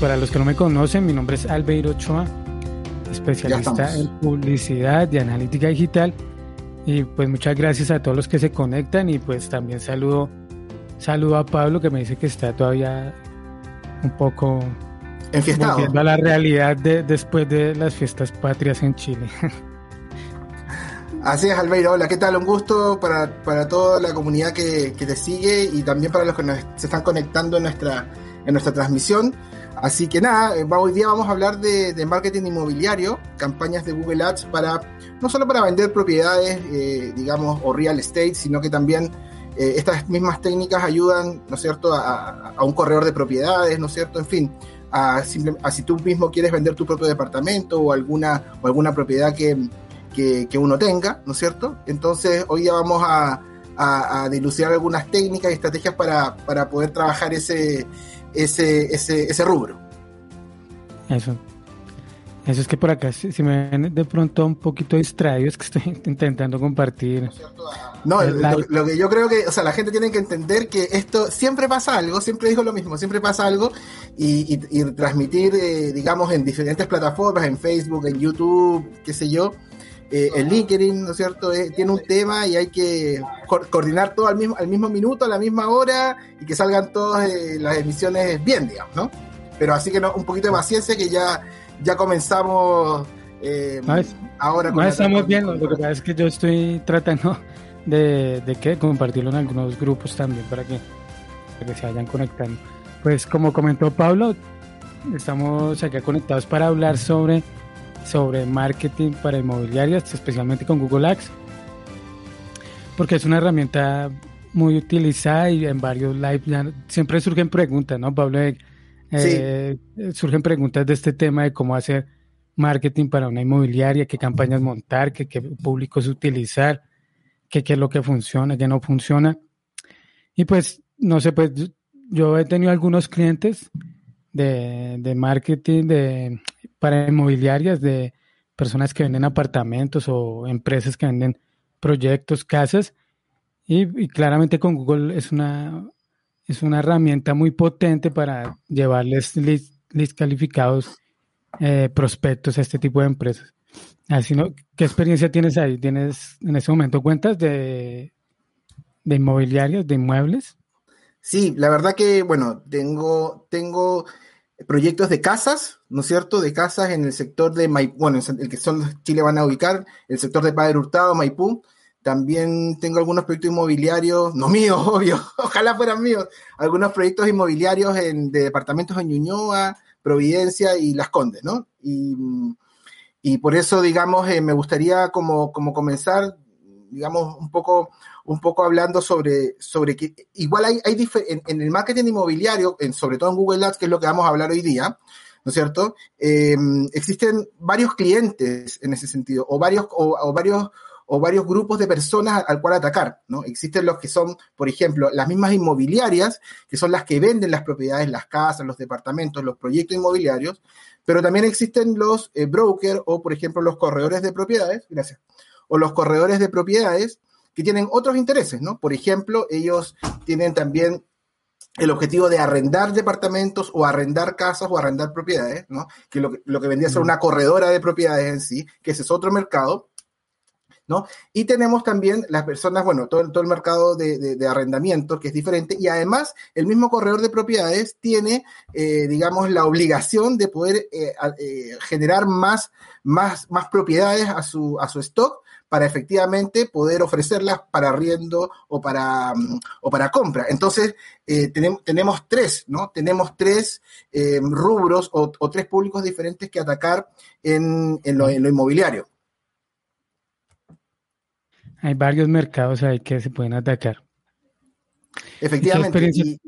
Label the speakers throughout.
Speaker 1: Para los que no me conocen, mi nombre es Albeiro Ochoa, especialista en publicidad y analítica digital. Y pues muchas gracias a todos los que se conectan y pues también saludo, saludo a Pablo que me dice que está todavía un poco volviendo a la realidad de, después de las fiestas patrias en Chile.
Speaker 2: Así es, Albeiro. Hola, ¿qué tal? Un gusto para, para toda la comunidad que, que, te sigue y también para los que nos, se están conectando en nuestra, en nuestra transmisión. Así que nada, eh, hoy día vamos a hablar de, marketing inmobiliario, campañas de Google Ads para no solo para vender propiedades, eh, digamos, o real estate, sino que también eh, estas mismas técnicas ayudan, ¿no es cierto?, a, un corredor de propiedades, ¿no es cierto?, en fin, a, si tú mismo quieres vender tu propio departamento o alguna, o alguna propiedad que, uno tenga, ¿no es cierto? Entonces, hoy día vamos a, a, dilucidar algunas técnicas y estrategias para, para poder trabajar ese ese, ese, ese rubro.
Speaker 1: Eso. Eso es que por acá, si, me ven de pronto un poquito distraído, es que estoy intentando compartir.
Speaker 2: No, lo, que yo creo que, o sea, la gente tiene que entender que esto siempre pasa algo, siempre digo lo mismo, siempre pasa algo y, transmitir, eh, digamos, en diferentes plataformas, en Facebook, en YouTube, qué sé yo, eh, el LinkedIn, ¿no es cierto? Eh, tiene un tema y hay que coordinar todo al mismo, al mismo minuto, a la misma hora y que salgan todas eh, las emisiones bien, digamos, ¿no? Pero así que no, un poquito de paciencia que ya, ya comenzamos ahora.
Speaker 1: No estamos bien, lo que pasa es que yo estoy tratando de, de que compartirlo en algunos grupos también para que, para que se vayan conectando. Pues como comentó Pablo, estamos acá conectados para hablar sobre sobre marketing para inmobiliarias, especialmente con Google Ads, porque es una herramienta muy utilizada y en varios live siempre surgen preguntas, ¿no, Pablo? Eh, surgen preguntas de este tema de cómo hacer marketing para una inmobiliaria, qué campañas montar, qué, qué públicos utilizar, qué, qué es lo que funciona, qué no funciona. Y pues, no sé, pues yo he tenido algunos clientes de, de marketing, de para inmobiliarias de personas que venden apartamentos o empresas que venden proyectos, casas. Y, claramente con Google es una, es una herramienta muy potente para llevarles list, calificados eh, prospectos a este tipo de empresas. Así, ¿no? ¿Qué experiencia tienes ahí? ¿Tienes en ese momento cuentas de, de inmobiliarias, de inmuebles?
Speaker 2: Sí, la verdad que, bueno, tengo, tengo proyectos de casas, ¿no es cierto? De casas en el sector de Maipú, bueno, el que son Chile van a ubicar, el sector de Padre Hurtado, Maipú. También tengo algunos proyectos inmobiliarios, no míos, obvio, ojalá fueran míos, algunos proyectos inmobiliarios en, de departamentos en Ñuñoa, Providencia y Las Condes, ¿no? Y, por eso, digamos, eh, me gustaría como, como comenzar, digamos, un poco un poco hablando sobre, sobre que igual hay, hay en, el marketing inmobiliario, en, sobre todo en Google Ads, que es lo que vamos a hablar hoy día, ¿no es cierto? Em, existen varios clientes en ese sentido, o varios, o, varios, o varios grupos de personas al cual atacar, ¿no? Existen los que son, por ejemplo, las mismas inmobiliarias, que son las que venden las propiedades, las casas, los departamentos, los proyectos inmobiliarios, pero también existen los eh, brokers o, por ejemplo, los corredores de propiedades, gracias, o los corredores de propiedades que tienen otros intereses, ¿no? Por ejemplo, ellos tienen también el objetivo de arrendar departamentos o arrendar casas o arrendar propiedades, ¿no? Que lo, lo que vendría a ser una corredora de propiedades en sí, que ese es otro mercado, ¿no? Y tenemos también las personas, bueno, todo, todo el mercado de, de, arrendamiento, que es diferente, y además el mismo corredor de propiedades tiene, eh, digamos, la obligación de poder eh, eh, generar más, más, más propiedades a su, a su stock para efectivamente poder ofrecerlas para arriendo o para, mm, o para compra. Entonces, eh, tenemos, tenemos tres, ¿no? Tenemos tres eh, rubros o, tres públicos diferentes que atacar en, lo, inmobiliario.
Speaker 1: Hay varios mercados ahí que se pueden atacar.
Speaker 2: Efectivamente.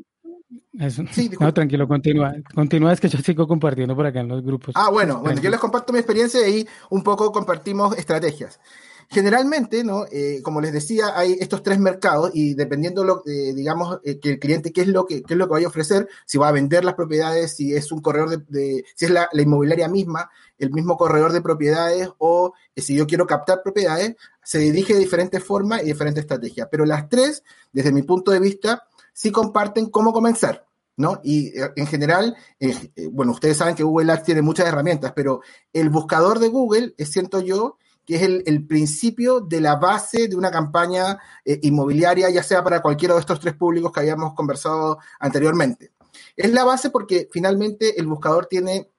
Speaker 1: Sí, no, tranquilo, continúa. Continúa, es que yo sigo compartiendo por acá en los grupos.
Speaker 2: Ah, bueno, bueno, yo les comparto mi experiencia y ahí un poco compartimos estrategias. Generalmente, ¿no? Eh, como les decía, hay estos tres mercados y dependiendo, lo, eh, digamos, eh, que el cliente qué es lo que qué es lo que vaya a ofrecer, si va a vender las propiedades, si es un corredor de, si es la, inmobiliaria misma, el mismo corredor de propiedades o si yo quiero captar propiedades, se dirige de diferentes formas y diferentes estrategias. Pero las tres, desde mi punto de vista, sí comparten cómo comenzar. ¿no? Y eh, en general, eh, eh, bueno, ustedes saben que Google Ads tiene muchas herramientas, pero el buscador de Google, siento yo, que es el, principio de la base de una campaña inmobiliaria, ya sea para cualquiera de estos tres públicos que habíamos conversado anteriormente. Es la base porque finalmente el buscador tiene,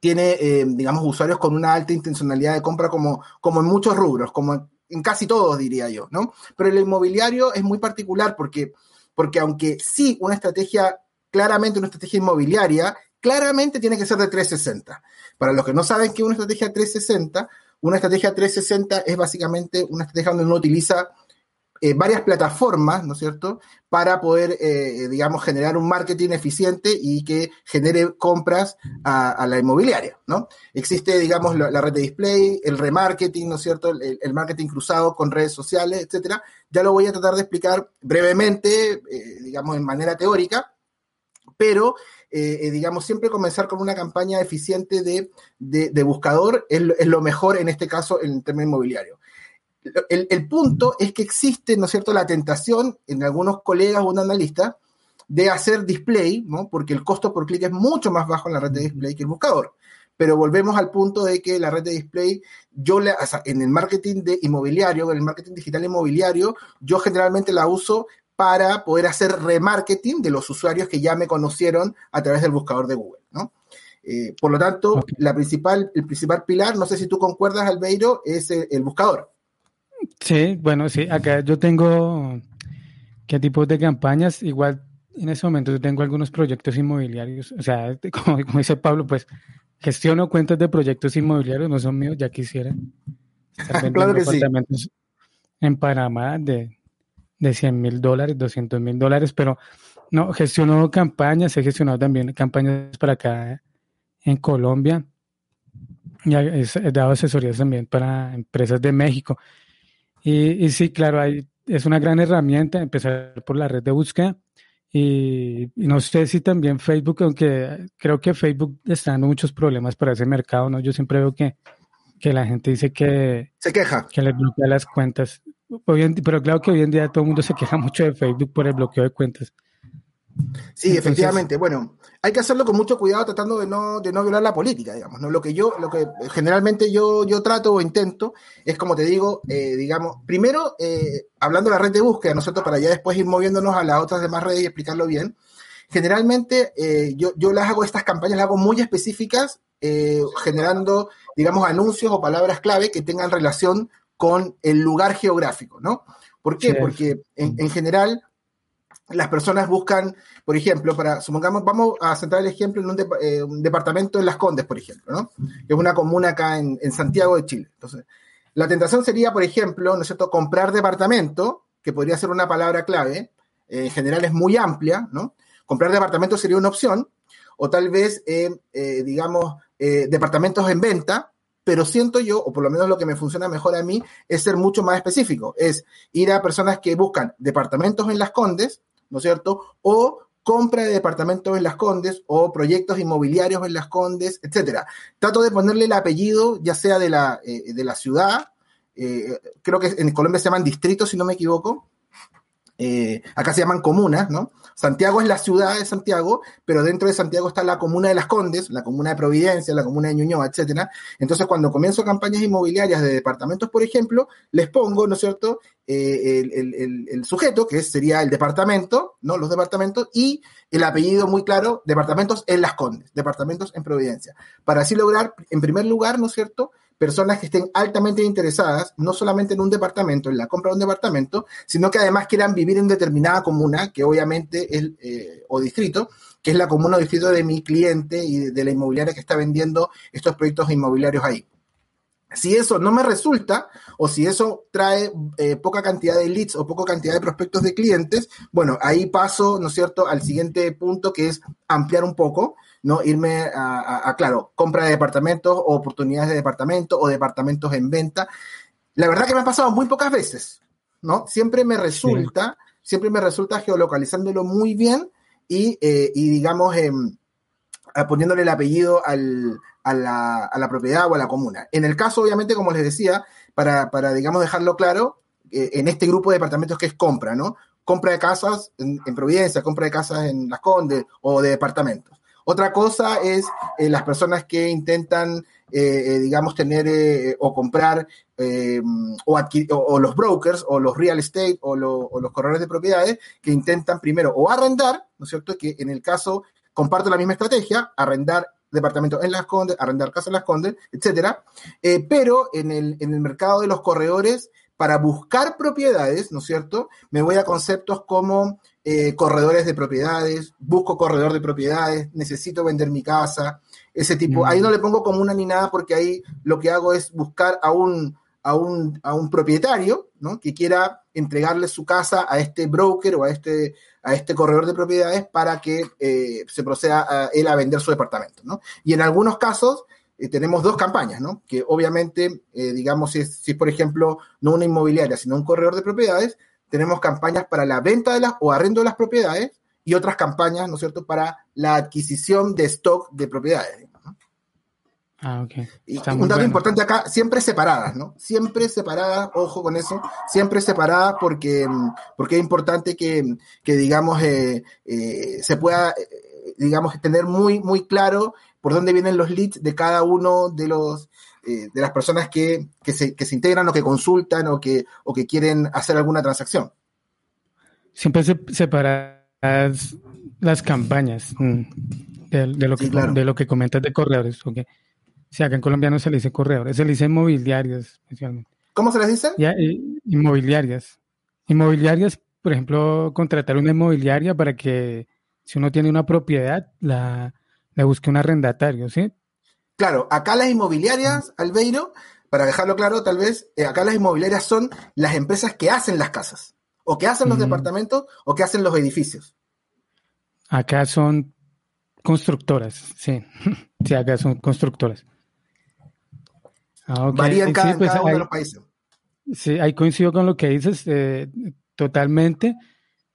Speaker 2: tiene digamos, usuarios con una alta intencionalidad de compra como, como en muchos rubros, como en casi todos, diría yo, ¿no? Pero el inmobiliario es muy particular porque, porque aunque sí una estrategia claramente una estrategia inmobiliaria, claramente tiene que ser de 360. Para los que no saben qué es una estrategia 360, una estrategia 360 es básicamente una estrategia donde uno utiliza eh, varias plataformas, ¿no es cierto?, para poder, eh, digamos, generar un marketing eficiente y que genere compras a, la inmobiliaria, ¿no? Existe, digamos, la, red de display, el remarketing, ¿no es cierto?, el, marketing cruzado con redes sociales, etcétera. Ya lo voy a tratar de explicar brevemente, eh, digamos, en manera teórica, pero eh, eh, digamos, siempre comenzar con una campaña eficiente de, buscador es, lo mejor en este caso en el tema inmobiliario. El, punto es que existe, ¿no es cierto?, la tentación en algunos colegas o un analista de hacer display, ¿no? Porque el costo por clic es mucho más bajo en la red de display que el buscador. Pero volvemos al punto de que la red de display, yo en el marketing de inmobiliario, en el marketing digital inmobiliario, yo generalmente la uso para poder hacer remarketing de los usuarios que ya me conocieron a través del buscador de Google, ¿no? Eh, por lo tanto, la principal, el principal pilar, no sé si tú concuerdas, Albeiro, es el, buscador.
Speaker 1: Sí, bueno, sí, acá yo tengo qué tipos de campañas, igual en ese momento yo tengo algunos proyectos inmobiliarios, o sea, como, dice Pablo, pues gestiono cuentas de proyectos inmobiliarios, no son míos, ya quisiera.
Speaker 2: claro que sí.
Speaker 1: En Panamá de de 100 mil dólares, 200 mil dólares, pero no, gestionó campañas, he gestionado también campañas para acá en Colombia y he dado asesorías también para empresas de México. Y, sí, claro, hay, es una gran herramienta empezar por la red de búsqueda. Y, no sé si también Facebook, aunque creo que Facebook está dando muchos problemas para ese mercado, ¿no? Yo siempre veo que, que la gente dice que...
Speaker 2: Se queja.
Speaker 1: Que les bloquea las cuentas pero claro que hoy en día todo el mundo se queja mucho de Facebook por el bloqueo de cuentas.
Speaker 2: Sí, efectivamente. Bueno, hay que hacerlo con mucho cuidado tratando de no, de no violar la política, digamos. ¿no? Lo que yo, lo que generalmente yo, yo trato o intento es, como te digo, eh, digamos, primero, eh, hablando de la red de búsqueda, nosotros para ya después ir moviéndonos a las otras demás redes y explicarlo bien. Generalmente eh, yo, yo las hago, estas campañas las hago muy específicas, generando, digamos, anuncios o palabras clave que tengan relación con el lugar geográfico, ¿no? ¿Por qué? Porque en, general las personas buscan, por ejemplo, para, supongamos, vamos a centrar el ejemplo en un, eh, departamento en Las Condes, por ejemplo, ¿no? Que es una comuna acá en, Santiago de Chile. Entonces, la tentación sería, por ejemplo, ¿no es cierto?, comprar departamento, que podría ser una palabra clave, eh, en general es muy amplia, ¿no? Comprar departamento sería una opción, o tal vez, eh, digamos, departamentos en venta, pero siento yo, o por lo menos lo que me funciona mejor a mí, es ser mucho más específico, es ir a personas que buscan departamentos en las Condes, ¿no es cierto? O compra de departamentos en las Condes o proyectos inmobiliarios en las Condes, etcétera. Trato de ponerle el apellido, ya sea de la, eh, de la ciudad, eh, creo que en Colombia se llaman distritos, si no me equivoco, eh, acá se llaman comunas, ¿no? Santiago es la ciudad de Santiago, pero dentro de Santiago está la comuna de Las Condes, la comuna de Providencia, la comuna de Ñuñoa, etcétera. Entonces, cuando comienzo campañas inmobiliarias de departamentos, por ejemplo, les pongo, ¿no es cierto?, eh, el, sujeto, que sería el departamento, ¿no? Los departamentos, y el apellido muy claro, departamentos en Las Condes, departamentos en Providencia. Para así lograr, en primer lugar, ¿no es cierto?, personas que estén altamente interesadas, no solamente en un departamento, en la compra de un departamento, sino que además quieran vivir en determinada comuna, que obviamente es, eh, o distrito, que es la comuna o distrito de mi cliente y de la inmobiliaria que está vendiendo estos proyectos inmobiliarios ahí. Si eso no me resulta, o si eso trae eh, poca cantidad de leads o poca cantidad de prospectos de clientes, bueno, ahí paso, ¿no es cierto?, al siguiente punto que es ampliar un poco, ¿no? Irme a, claro, compra de departamentos o oportunidades de departamentos o departamentos en venta. La verdad que me ha pasado muy pocas veces, ¿no? Siempre me resulta, siempre me resulta geolocalizándolo muy bien y, eh, y digamos, em, poniéndole el apellido al, a la, a la, propiedad o a la comuna. En el caso, obviamente, como les decía, para, para digamos, dejarlo claro, eh, en este grupo de departamentos que es compra, ¿no? Compra de casas en, Providencia, compra de casas en Las Condes o de departamentos. Otra cosa es eh, las personas que intentan, eh, digamos, tener o comprar o, o, los brokers o los real estate o, los corredores de propiedades que intentan primero o arrendar, ¿no es cierto? Que en el caso comparto la misma estrategia, arrendar departamentos en Las Condes, arrendar casas en Las Condes, etcétera. Eh, pero en el, en el mercado de los corredores, para buscar propiedades, ¿no es cierto? Me voy a conceptos como eh, corredores de propiedades, busco corredor de propiedades, necesito vender mi casa, ese tipo. Ahí no le pongo como una ni nada porque ahí lo que hago es buscar a un, a un, a un propietario, ¿no? Que quiera entregarle su casa a este broker o a este, a este corredor de propiedades para que eh, se proceda a él a vender su departamento, ¿no? Y en algunos casos eh, tenemos dos campañas, ¿no? Que obviamente, eh, digamos, si es, si por ejemplo no una inmobiliaria, sino un corredor de propiedades, tenemos campañas para la venta de las o arrendo de las propiedades y otras campañas, ¿no es cierto?, para la adquisición de stock de propiedades.
Speaker 1: Ah, ok.
Speaker 2: Y un dato importante acá, siempre separadas, ¿no? Siempre separadas, ojo con eso, siempre separadas porque, porque es importante que, digamos, eh, eh, se pueda, eh, digamos, tener muy, muy claro por dónde vienen los leads de cada uno de los, de las personas que, se, que se integran o que consultan o que, o que quieren hacer alguna transacción.
Speaker 1: Siempre se separas las campañas mm, de, lo que, de lo que comentas de corredores, ¿ok? Sí, acá en Colombia no se le dice corredores, se le dice inmobiliarias especialmente.
Speaker 2: ¿Cómo se les dice?
Speaker 1: Ya, inmobiliarias. Inmobiliarias, por ejemplo, contratar una inmobiliaria para que si uno tiene una propiedad, la, le busque un arrendatario, ¿sí?
Speaker 2: Claro, acá las inmobiliarias, Albeiro, para dejarlo claro, tal vez, eh, acá las inmobiliarias son las empresas que hacen las casas, o que hacen los departamentos, o que hacen los edificios.
Speaker 1: Acá son constructoras, sí. sí, acá son constructoras.
Speaker 2: Ah, Varía en cada, pues, uno de los países.
Speaker 1: Sí, ahí coincido con lo que dices eh, totalmente.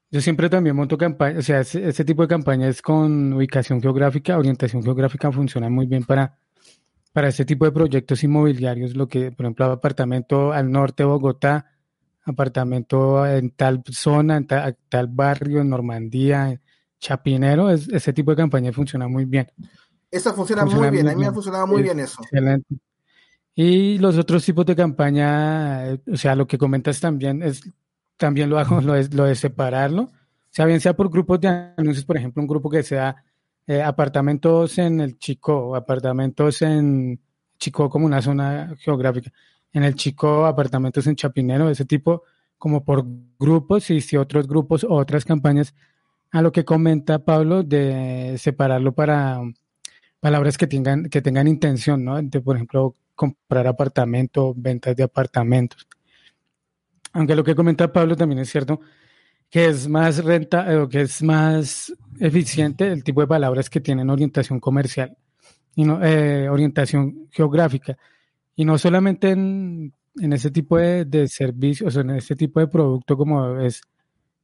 Speaker 1: Yo siempre también monto campañas, o sea, ese, tipo de campañas con ubicación geográfica, orientación geográfica funciona muy bien para, para este tipo de proyectos inmobiliarios, lo que, por ejemplo, apartamento al norte de Bogotá, apartamento en tal zona, en tal, barrio, en Normandía, en Chapinero, ese tipo de campaña funciona muy bien.
Speaker 2: Eso funciona, muy bien, a mí me ha funcionado muy bien eso. Excelente.
Speaker 1: Y los otros tipos de campaña, eh, o sea, lo que comentas también es, también lo hago, lo de, lo de separarlo. O sea, bien sea por grupos de anuncios, por ejemplo, un grupo que sea eh, apartamentos en el Chico, apartamentos en Chico como una zona geográfica, en el Chico, apartamentos en Chapinero, ese tipo, como por grupos y si otros grupos o otras campañas, a lo que comenta Pablo de separarlo para palabras que tengan, que tengan intención, ¿no? De, por ejemplo, comprar apartamentos, ventas de apartamentos. Aunque lo que comenta Pablo también es cierto, que es más renta, eh, o que es más eficiente el tipo de palabras que tienen orientación comercial y no, eh, orientación geográfica. Y no solamente en, en ese tipo de, de, servicios, en ese tipo de producto como es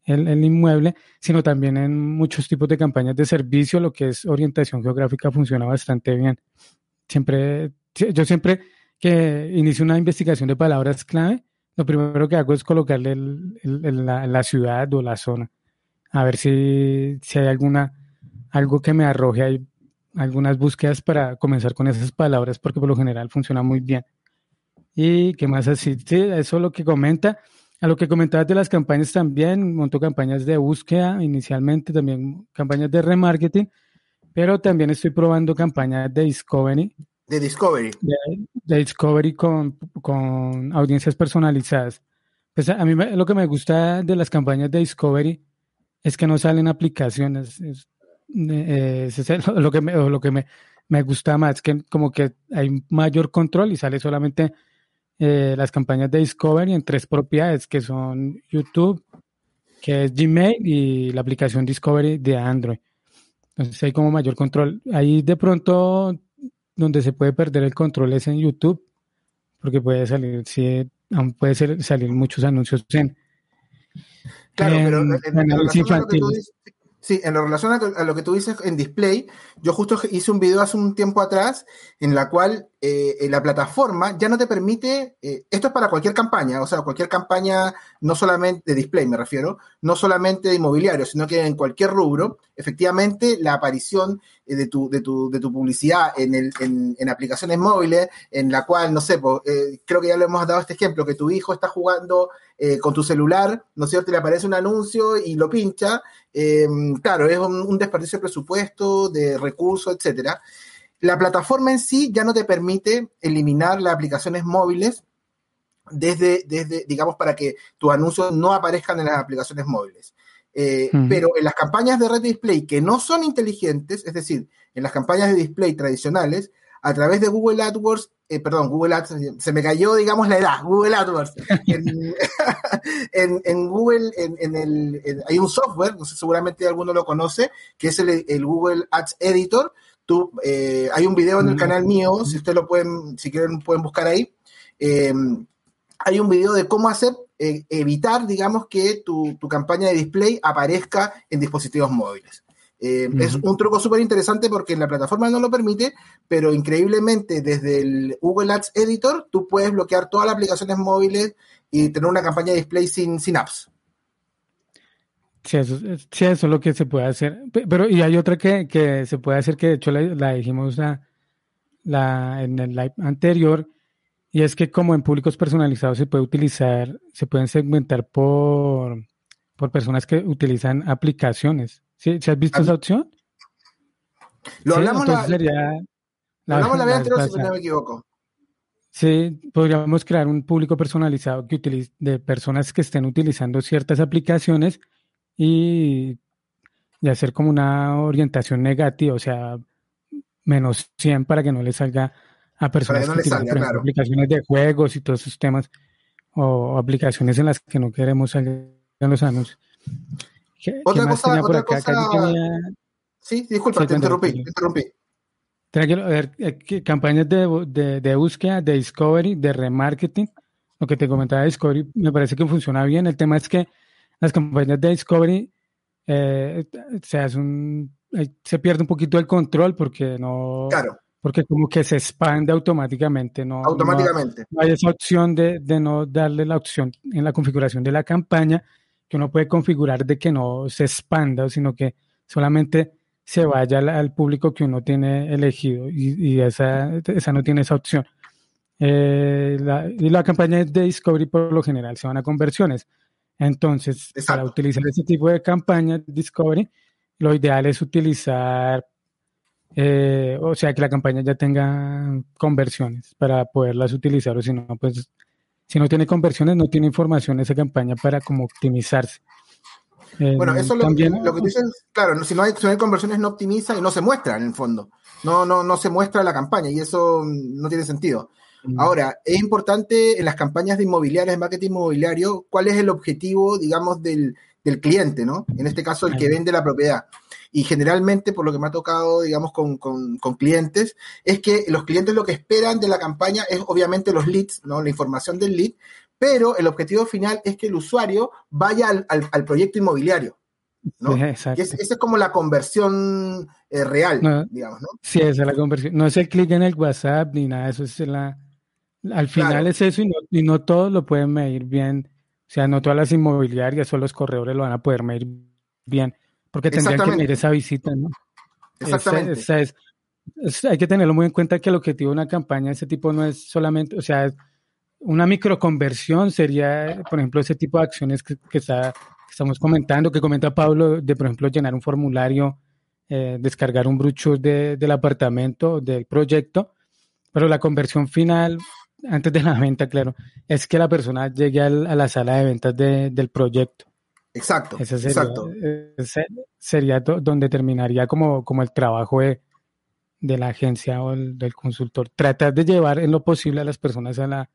Speaker 1: el, el, inmueble, sino también en muchos tipos de campañas de servicio, lo que es orientación geográfica funciona bastante bien. Siempre yo siempre que inicio una investigación de palabras clave, lo primero que hago es colocarle la, ciudad o la zona, a ver si, si hay alguna, algo que me arroje algunas búsquedas para comenzar con esas palabras, porque por lo general funciona muy bien. Y qué más así, sí, eso es lo que comenta. A lo que comentabas de las campañas también, monto campañas de búsqueda inicialmente, también campañas de remarketing, pero también estoy probando campañas de discovery
Speaker 2: de Discovery.
Speaker 1: de Discovery con, con audiencias personalizadas. Pues a mí lo que me gusta de las campañas de Discovery es que no salen aplicaciones. Es, eh, lo que, me, lo que me, me, gusta más, que como que hay mayor control y sale solamente eh, las campañas de Discovery en tres propiedades, que son YouTube, que es Gmail y la aplicación Discovery de Android. Entonces hay como mayor control. Ahí de pronto donde se puede perder el control es en YouTube, porque puede salir, sí, puede ser, salir muchos anuncios en.
Speaker 2: Claro, pero en, en, Sí, en relación a, lo que tú dices en display, yo justo hice un video hace un tiempo atrás en la cual eh, la plataforma ya no te permite, eh, esto es para cualquier campaña, o sea, cualquier campaña, no solamente de display me refiero, no solamente de inmobiliario, sino que en cualquier rubro, efectivamente la aparición eh, de, tu, de, tu, de tu publicidad en, el, en, aplicaciones móviles, en la cual, no sé, creo que ya le hemos dado este ejemplo, que tu hijo está jugando con tu celular, ¿no es cierto? Y le aparece un anuncio y lo pincha eh, claro, es un, desperdicio de presupuesto, de recursos, etcétera. La plataforma en sí ya no te permite eliminar las aplicaciones móviles desde, desde digamos, para que tus anuncios no aparezcan en las aplicaciones móviles. Eh, pero en las campañas de red display que no son inteligentes, es decir, en las campañas de display tradicionales, a través de Google AdWords, eh, perdón, Google Ads, se me cayó, digamos, la edad, Google AdWords. En, Google, en, el, hay un software, no sé, seguramente alguno lo conoce, que es el, Google Ads Editor. Tú, eh, hay un video en el mm. canal mío, si ustedes lo pueden, si quieren, pueden buscar ahí. Em, hay un video de cómo hacer, eh, evitar, digamos, que tu, tu campaña de display aparezca en dispositivos móviles. Eh, es un truco súper interesante porque la plataforma no lo permite, pero increíblemente desde el Google Ads Editor tú puedes bloquear todas las aplicaciones móviles y tener una campaña de display sin, sin apps.
Speaker 1: Sí eso, es lo que se puede hacer. Pero, y hay otra que, se puede hacer que de hecho la, dijimos la, en el live anterior, y es que como en públicos personalizados se puede utilizar, se pueden segmentar por, por personas que utilizan aplicaciones. ¿Sí? has visto esa opción?
Speaker 2: Lo hablamos la, sería hablamos la vez anterior, si no me equivoco.
Speaker 1: Sí, podríamos crear un público personalizado que utilice, de personas que estén utilizando ciertas aplicaciones y, hacer como una orientación negativa, o sea, menos 100 para que no le salga a personas que, utilizan aplicaciones de juegos y todos esos temas o aplicaciones en las que no queremos salir en los anuncios.
Speaker 2: otra cosa, otra cosa... Sí, disculpa, te, interrumpí, te interrumpí.
Speaker 1: Tranquilo, a ver, eh, campañas de, de, búsqueda, de discovery, de remarketing. Lo que te comentaba de discovery me parece que funciona bien. El tema es que las campañas de discovery eh, se, se pierde un poquito el control porque no...
Speaker 2: Claro.
Speaker 1: Porque como que se expande automáticamente, ¿no?
Speaker 2: Automáticamente.
Speaker 1: No, hay esa opción de, de no darle la opción en la configuración de la campaña que uno puede configurar de que no se expanda, sino que solamente se vaya al, público que uno tiene elegido y, esa, esa, no tiene esa opción. Eh, la, y la campaña de Discovery por lo general se van a conversiones. Entonces, para utilizar ese tipo de campaña Discovery, lo ideal es utilizar, eh, o sea, que la campaña ya tenga conversiones para poderlas utilizar, o si no, pues si no tiene conversiones, no tiene información esa campaña para como optimizarse.
Speaker 2: Eh, bueno, eso lo, también, lo que tú dices, claro, si no, hay, conversiones no optimiza y no se muestra en el fondo. No, no, no se muestra la campaña y eso no tiene sentido. Ahora, es importante en las campañas de inmobiliarias, de marketing inmobiliario, cuál es el objetivo, digamos, del, del cliente, ¿no? En este caso, el que vende la propiedad. Y generalmente, por lo que me ha tocado, digamos, con, con, con, clientes, es que los clientes lo que esperan de la campaña es obviamente los leads, ¿no? La información del lead, pero el objetivo final es que el usuario vaya al, al, proyecto inmobiliario. ¿no? esa es como la conversión eh, real, digamos, ¿no?
Speaker 1: Sí, esa es la conversión. No es el clic en el WhatsApp ni nada, eso es la... Al final es eso y no, y no todos lo pueden medir bien. O sea, no todas las inmobiliarias o los corredores lo van a poder medir bien porque tendrían que medir esa visita, ¿no?
Speaker 2: Exactamente.
Speaker 1: hay que tenerlo muy en cuenta que el objetivo de una campaña de ese tipo no es solamente, o sea, una microconversión sería, por ejemplo, ese tipo de acciones que, está, estamos comentando, que comenta Pablo, de, por ejemplo, llenar un formulario, eh, descargar un brucho del apartamento, del proyecto, pero la conversión final, antes de la venta, claro, es que la persona llegue a la sala de ventas del proyecto.
Speaker 2: Exacto,
Speaker 1: ese sería,
Speaker 2: exacto.
Speaker 1: Ese sería donde terminaría como, como el trabajo de, de la agencia o del consultor. Tratar de llevar en lo posible a las personas a la,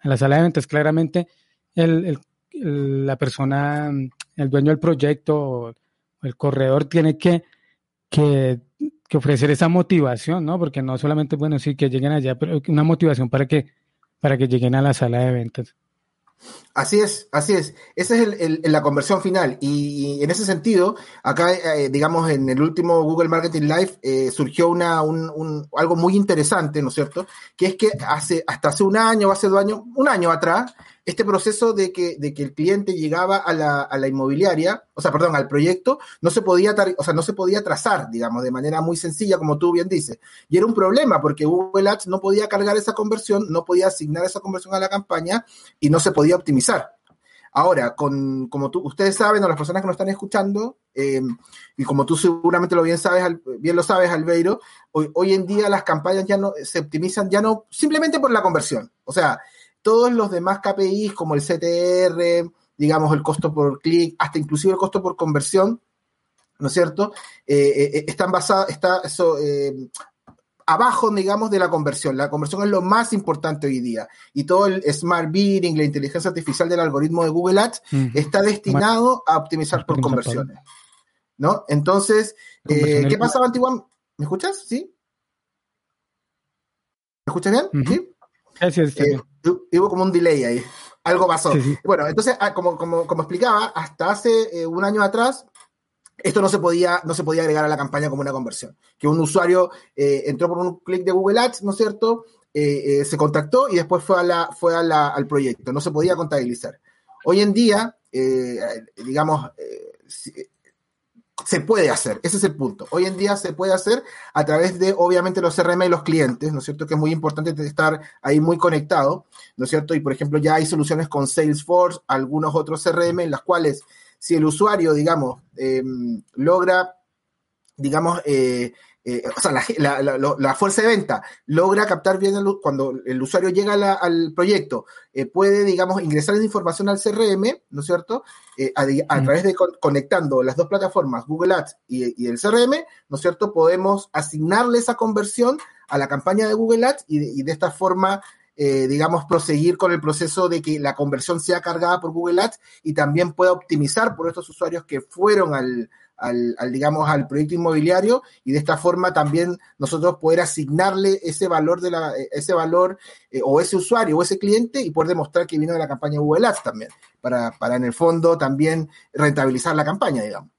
Speaker 1: a la sala de ventas. Claramente, el, el, la persona, el dueño del proyecto o el corredor tiene que, que, que, ofrecer esa motivación, ¿no? Porque no solamente, bueno, sí, que lleguen allá, pero una motivación para que, para que lleguen a la sala de ventas.
Speaker 2: Así es, así es. Esa es la conversión final. Y, en ese sentido, acá, eh, digamos, en el último Google Marketing Live eh, surgió algo muy interesante, ¿no es cierto? Que es que hace, hasta hace un año hace dos años, un año atrás, este proceso de que, de que el cliente llegaba a la, a la inmobiliaria, o sea, perdón, al proyecto, no se podía, o sea, no se podía trazar, digamos, de manera muy sencilla, como tú bien dices. Y era un problema porque Google Ads no podía cargar esa conversión, no podía asignar esa conversión a la campaña y no se podía optimizar. Ahora, con, como tú, ustedes saben, o las personas que nos están escuchando, eh, y como tú seguramente lo bien sabes, bien lo sabes, Albeiro, hoy, hoy en día las campañas ya no se optimizan, ya no simplemente por la conversión. O sea, todos los demás KPIs como el CTR, digamos el costo por clic, hasta inclusive el costo por conversión, ¿no es cierto? Eh, eh, están basados, está eso, eh, abajo, digamos, de la conversión. La conversión es lo más importante hoy día. Y todo el smart bidding, la inteligencia artificial del algoritmo de Google Ads, mm. está destinado a optimizar por conversiones. ¿No? Entonces, ¿qué pasaba antiguamente? ¿Me escuchas? ¿Sí? ¿Me escuchas bien? ¿Sí?
Speaker 1: Eh,
Speaker 2: hubo como un delay ahí. Algo pasó. Bueno, entonces, ah, como, como, como, explicaba, hasta hace eh, un año atrás, esto no se, podía, no se podía agregar a la campaña como una conversión. Que un usuario eh, entró por un clic de Google Ads, ¿no es cierto? se contactó y después fue, a la, fue a la, al proyecto. No se podía contabilizar. Hoy en día, digamos, se puede hacer, ese es el punto. Hoy en día se puede hacer a través de, obviamente, los CRM y los clientes, ¿no es cierto? Que es muy importante estar ahí muy conectado, ¿no es cierto? Y, por ejemplo, ya hay soluciones con Salesforce, algunos otros CRM, en las cuales, si el usuario, digamos, em, logra, digamos, eh, eh, o sea, la, la, la, fuerza de venta logra captar bien el, cuando el usuario llega al proyecto, eh, puede, digamos, ingresar esa información al CRM, ¿no es cierto? Eh, a, a través de conectando las dos plataformas, Google Ads y, y, el CRM, ¿no es cierto? Podemos asignarle esa conversión a la campaña de Google Ads y, y de esta forma eh, digamos, proseguir con el proceso de que la conversión sea cargada por Google Ads y también pueda optimizar por estos usuarios que fueron al, al, digamos, al proyecto inmobiliario y de esta forma también nosotros poder asignarle ese valor de la, ese valor eh, o ese usuario o ese cliente y poder demostrar que vino de la campaña Google Ads también, para, para en el fondo también rentabilizar la campaña, digamos.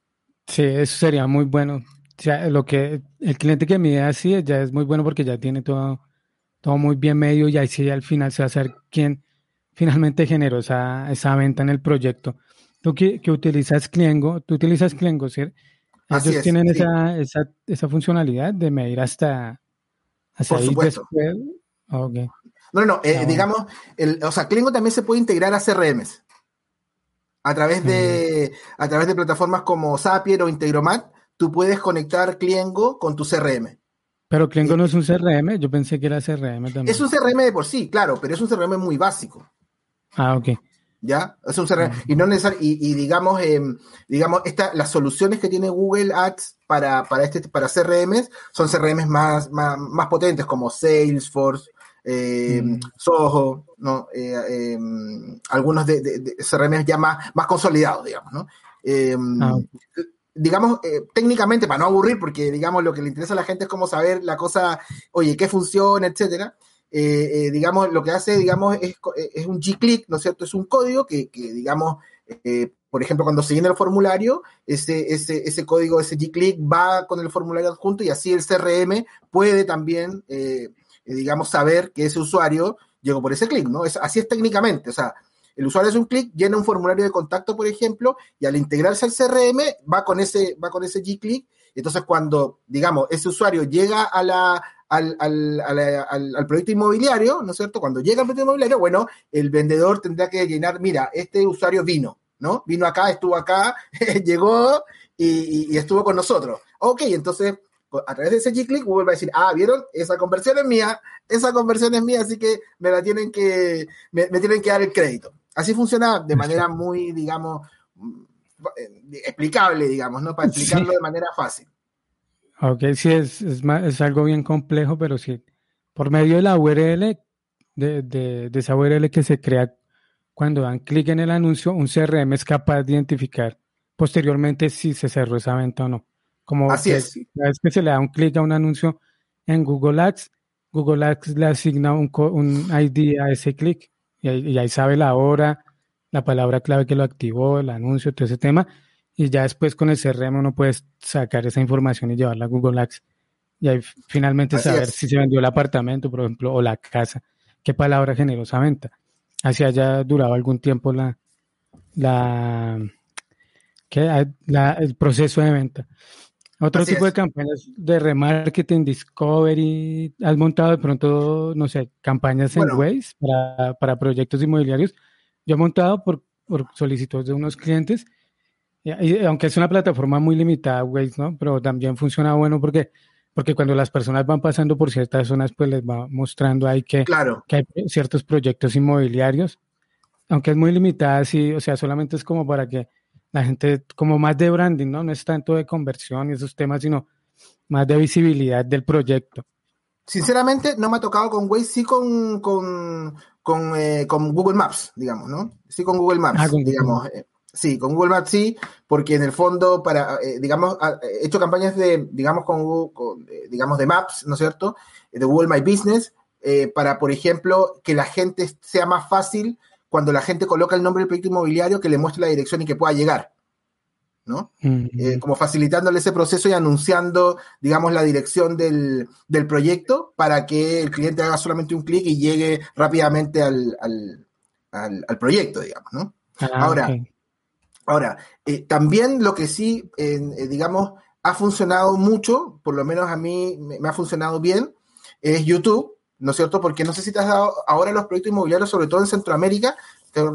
Speaker 1: Sí, eso sería muy bueno. Sea, lo que el cliente que mide así ya es muy bueno porque ya tiene todo, todo muy bien medio y ahí sí al final se va a hacer quien finalmente generó esa, esa venta en el proyecto. Tú que, utilizas Cliengo, tú utilizas Cliengo, ¿cierto? Ellos tienen esa, esa, esa, funcionalidad de medir hasta,
Speaker 2: hasta Por supuesto. Okay. No, no, eh, digamos, el, o sea, Cliengo también se puede integrar a CRMs. A través de, a través de plataformas como Zapier o Integromat, tú puedes conectar Cliengo con tu CRM.
Speaker 1: Pero Cliengo no es un CRM, yo pensé que era CRM también.
Speaker 2: Es un CRM de por sí, claro, pero es un CRM muy básico.
Speaker 1: Ah, ok.
Speaker 2: ¿Ya? Es un CRM. Y, no y, y, digamos, eh, digamos esta, las soluciones que tiene Google Ads para, para, este, para CRMs son CRMs más, más, más potentes como Salesforce, eh, mm. Soho, ¿no? Eh, eh, algunos de, de, de, CRMs ya más, más consolidados, digamos, ¿no? Ah, digamos, eh, técnicamente, para no aburrir, porque digamos lo que le interesa a la gente es como saber la cosa, oye, qué funciona, etcétera. Eh, eh, digamos, lo que hace, digamos, es, es un G-Click, ¿no es cierto? Es un código que, que digamos, eh, por ejemplo, cuando se llena el formulario, ese, ese, ese código, ese G-Click va con el formulario adjunto y así el CRM puede también, eh, digamos, saber que ese usuario llegó por ese clic, ¿no? Es, así es técnicamente, o sea, el usuario hace un clic, llena un formulario de contacto, por ejemplo, y al integrarse al CRM va con ese, va con ese G-Click. Entonces, cuando, digamos, ese usuario llega a la, al, al, al, al, proyecto inmobiliario, ¿no es cierto? Cuando llega al proyecto inmobiliario, bueno, el vendedor tendrá que llenar, mira, este usuario vino, ¿no? Vino acá, estuvo acá, llegó y, y, estuvo con nosotros. Ok, entonces a través de ese G-Click, Google va a decir, ah, ¿vieron? Esa conversión es mía, esa conversión es mía, así que me la tienen que, me, tienen que dar el crédito. Así funciona de manera muy, digamos, mm, eh, explicable, digamos, ¿no? Para explicarlo de manera fácil.
Speaker 1: Ok, sí, es, es, algo bien complejo, pero sí, por medio de la URL, de, de, de esa URL que se crea cuando dan clic en el anuncio, un CRM es capaz de identificar posteriormente si se cerró esa venta o no. Como
Speaker 2: Así es.
Speaker 1: Cada vez que se le da un clic a un anuncio en Google Ads, Google Ads le asigna un, un ID a ese clic y ahí, sabe la hora, la palabra clave que lo activó, el anuncio, todo ese tema. Y ya después con el CRM uno puede sacar esa información y llevarla a Google Ads. Y ahí finalmente saber si se vendió el apartamento, por ejemplo, o la casa, qué palabra generó esa venta. Así haya durado algún tiempo la, la, el proceso de venta. Otro tipo de campañas de remarketing, discovery, has montado de pronto, no sé, campañas en Waze para, para, proyectos inmobiliarios. Yo he montado por, por solicitud de unos clientes, y, aunque es una plataforma muy limitada, Waze, ¿no? Pero también funciona bueno porque, porque cuando las personas van pasando por ciertas zonas, pues les va mostrando ahí que,
Speaker 2: claro.
Speaker 1: que hay ciertos proyectos inmobiliarios, aunque es muy limitada, sí, o sea, solamente es como para que la gente como más de branding, ¿no? No es tanto de conversión y esos temas, sino más de visibilidad del proyecto.
Speaker 2: Sinceramente, no me ha tocado con Waze, sí con, con, con, eh, Google Maps, digamos, ¿no? Sí con Google Maps, ah, digamos. Eh, sí, con Google Maps sí, porque en el fondo, para, eh, digamos, he hecho campañas de, digamos, con, con digamos, de Maps, ¿no es cierto? De Google My Business, para, por ejemplo, que la gente sea más fácil cuando la gente coloca el nombre del proyecto inmobiliario que le muestre la dirección y que pueda llegar. ¿no? Eh, como facilitándole ese proceso y anunciando, digamos, la dirección del, proyecto para que el cliente haga solamente un clic y llegue rápidamente al, proyecto, digamos, ¿no? Ah, ahora, ahora eh, también lo que sí, eh, digamos, ha funcionado mucho, por lo menos a mí me ha funcionado bien, es YouTube, ¿no es cierto? Porque no sé si te has dado ahora los proyectos inmobiliarios, sobre todo en Centroamérica,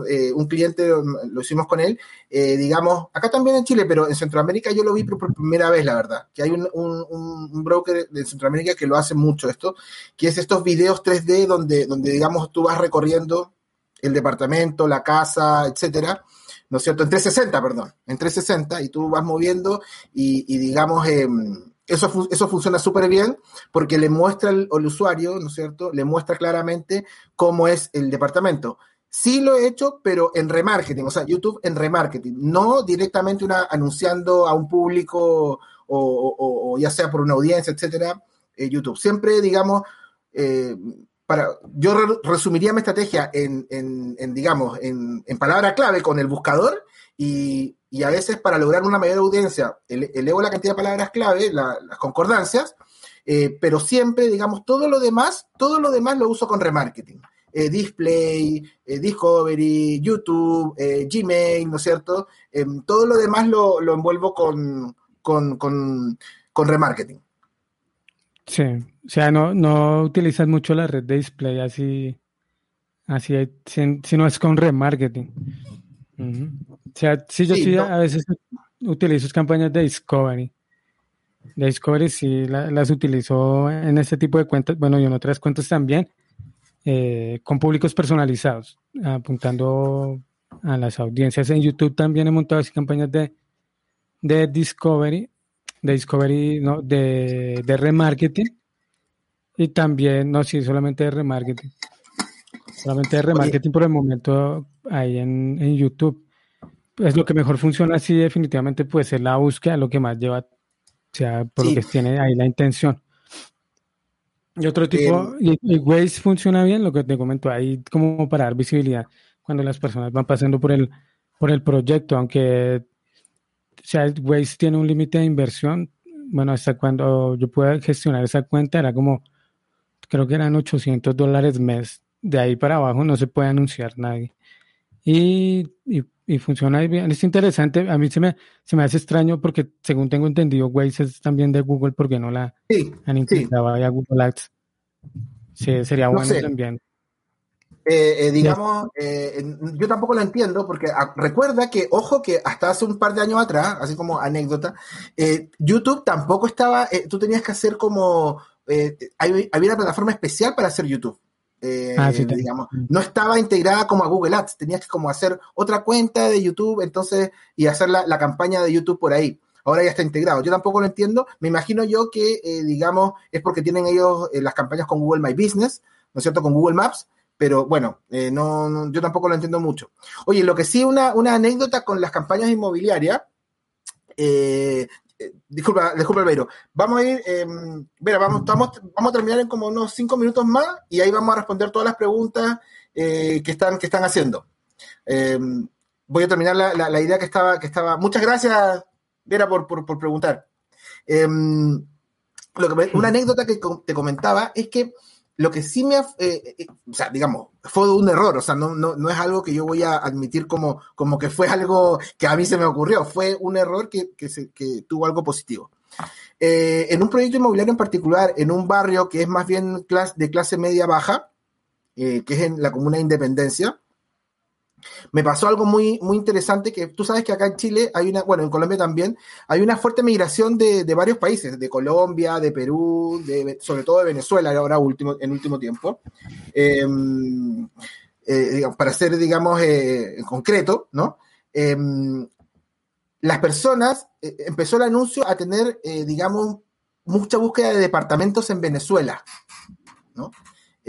Speaker 2: eh, un cliente, lo hicimos con él, digamos, acá también en Chile, pero en Centroamérica yo lo vi por, primera vez, la verdad, que hay un, un, broker de Centroamérica que lo hace mucho esto, que es estos videos 3D donde, donde digamos, tú vas recorriendo el departamento, la casa, etcétera, ¿no es cierto? En 360, perdón, en 360, y tú vas moviendo y, digamos, eh, eso, eso funciona súper bien porque le muestra al, usuario, ¿no es cierto? Le muestra claramente cómo es el departamento. Sí lo he hecho, pero en remarketing, o sea, YouTube en remarketing, no directamente una, anunciando a un público o, ya sea por una audiencia, etcétera, eh, YouTube. Siempre, digamos, eh, para, yo resumiría mi estrategia en, en, digamos, en, en palabra clave con el buscador y, y a veces para lograr una mayor audiencia elevo la cantidad de palabras clave, las concordancias, eh, pero siempre, digamos, todo lo demás, todo lo demás lo uso con remarketing. Eh, display, eh, Discovery, YouTube, Gmail, ¿no es cierto? todo lo demás lo, lo envuelvo con, con, con, con, remarketing.
Speaker 1: Sí, o sea, no, no utilizas mucho la red de display así, así, si, no es con remarketing. O sea, sí, yo sí, a veces utilizo campañas de Discovery. De Discovery sí las utilizo en este tipo de cuentas, bueno, y en otras cuentas también, eh, con públicos personalizados, apuntando a las audiencias. En YouTube también he montado así campañas de, de Discovery, de Discovery, no, de, de remarketing. Y también, no, sí, solamente de remarketing. Solamente de remarketing por el momento ahí en, en YouTube es lo que mejor funciona así definitivamente puede ser la búsqueda, lo que más lleva, o sea, por lo que tiene ahí la intención. Y otro tipo, y, Waze funciona bien, lo que te comento, ahí como para dar visibilidad cuando las personas van pasando por el, por el proyecto, aunque o sea, Waze tiene un límite de inversión, bueno, hasta cuando yo pueda gestionar esa cuenta era como, creo que eran 800 dólares mes, de ahí para abajo no se puede anunciar nadie. Y, y y funciona bien. Es interesante. A mí se me, se me hace extraño porque, según tengo entendido, Waze es también de Google porque no la han integrado a Google Ads. Sí, sería bueno también.
Speaker 2: eh, eh, digamos, eh, yo tampoco lo entiendo porque ah, recuerda que, ojo, que hasta hace un par de años atrás, así como anécdota, YouTube tampoco estaba, tú tenías que hacer como, había una plataforma especial para hacer YouTube. Ah, digamos, mm. no estaba integrada como a Google Ads, tenías que como hacer otra cuenta de YouTube, entonces, y hacer la, la campaña de YouTube por ahí ahora ya está integrado. Yo tampoco lo entiendo. Me imagino yo que, digamos, es porque tienen ellos las campañas con Google My Business, ¿no es cierto? Con Google Maps, pero bueno, eh, no, yo tampoco lo entiendo mucho. Oye, lo que sí, una, una anécdota con las campañas inmobiliarias, eh, eh, disculpa, disculpa, Albeiro. Vamos a ir, em, vamos, vamos, vamos a terminar en como unos cinco minutos más y ahí vamos a responder todas las preguntas que, están, que están haciendo. Em, voy a terminar la, idea que estaba, que estaba. Muchas gracias, Vera, por, por, por preguntar. Em, lo que una anécdota que te comentaba es que lo que sí me, ha, eh, eh, o sea, digamos, fue un error, o sea, no, no, no, es algo que yo voy a admitir como, como que fue algo que a mí se me ocurrió, fue un error que, que, se, que tuvo algo positivo. Eh, en un proyecto inmobiliario en particular, en un barrio que es más bien de clase media baja, que es en la comuna de Independencia, me pasó algo muy, muy interesante que tú sabes que acá en Chile hay una, bueno, en Colombia también, hay una fuerte migración de, varios países, de Colombia, de Perú, de, sobre todo de Venezuela ahora último, en último tiempo. Em, eh, para ser, digamos, eh, en concreto, ¿no? Em, las personas, eh, empezó el anuncio a tener, digamos, mucha búsqueda de departamentos en Venezuela, ¿no?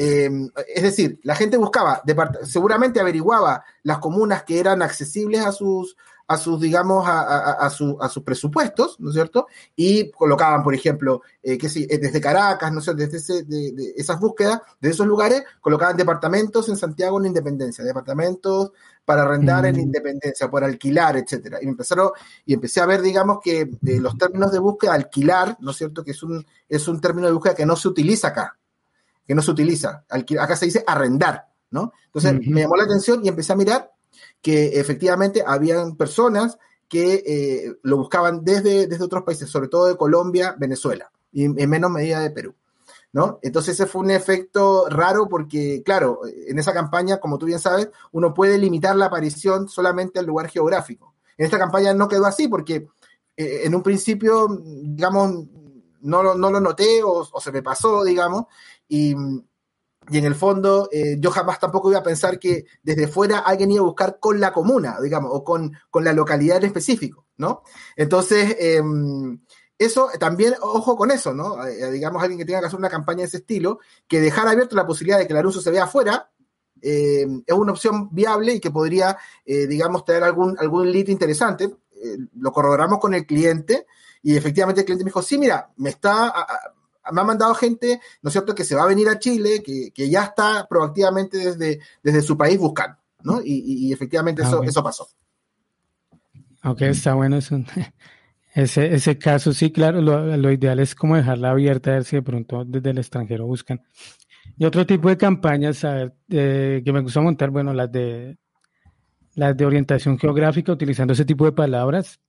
Speaker 2: Em, es decir, la gente buscaba, seguramente averiguaba las comunas que eran accesibles a sus, a sus digamos, a, sus presupuestos, ¿no es cierto? Y colocaban, por ejemplo, eh, que eh, desde Caracas, ¿no sé, desde de, esas búsquedas, de esos lugares, colocaban departamentos en Santiago en Independencia, departamentos para arrendar en mm. Independencia, por alquilar, etcétera. Y empezaron, y empecé a ver, digamos, que de los términos de búsqueda, alquilar, ¿no es cierto? Que es un, es un término de búsqueda que no se utiliza acá que no se utiliza. Acá se dice arrendar, ¿no? Entonces me llamó la atención y empecé a mirar que efectivamente habían personas que eh, lo buscaban desde, desde otros países, sobre todo de Colombia, Venezuela, y en menos medida de Perú. ¿No? Entonces ese fue un efecto raro porque, claro, en esa campaña, como tú bien sabes, uno puede limitar la aparición solamente al lugar geográfico. En esta campaña no quedó así porque eh, en un principio, digamos, no, no lo noté o, o, se me pasó, digamos, y, en el fondo, eh, yo jamás tampoco iba a pensar que desde fuera alguien iba a buscar con la comuna, digamos, o con, con la localidad en específico, ¿no? Entonces, em, eso también, ojo con eso, ¿no? Eh, digamos, alguien que tenga que hacer una campaña de ese estilo, que dejar abierto la posibilidad de que el anuncio se vea afuera, em, es una opción viable y que podría, eh, digamos, tener algún, algún lead interesante. lo corroboramos con el cliente y efectivamente el cliente me dijo, sí, mira, me está, me ha mandado gente, ¿no es cierto?, que se va a venir a Chile, que, ya está proactivamente desde, desde su país buscando, ¿no? Y, efectivamente eso, eso pasó.
Speaker 1: Ok, está bueno eso. Ese, ese caso, sí, claro, lo, ideal es como dejarla abierta, a ver si de pronto desde el extranjero buscan. Y otro tipo de campañas, a ver, eh, que me gusta montar, bueno, las de las de orientación geográfica, utilizando ese tipo de palabras,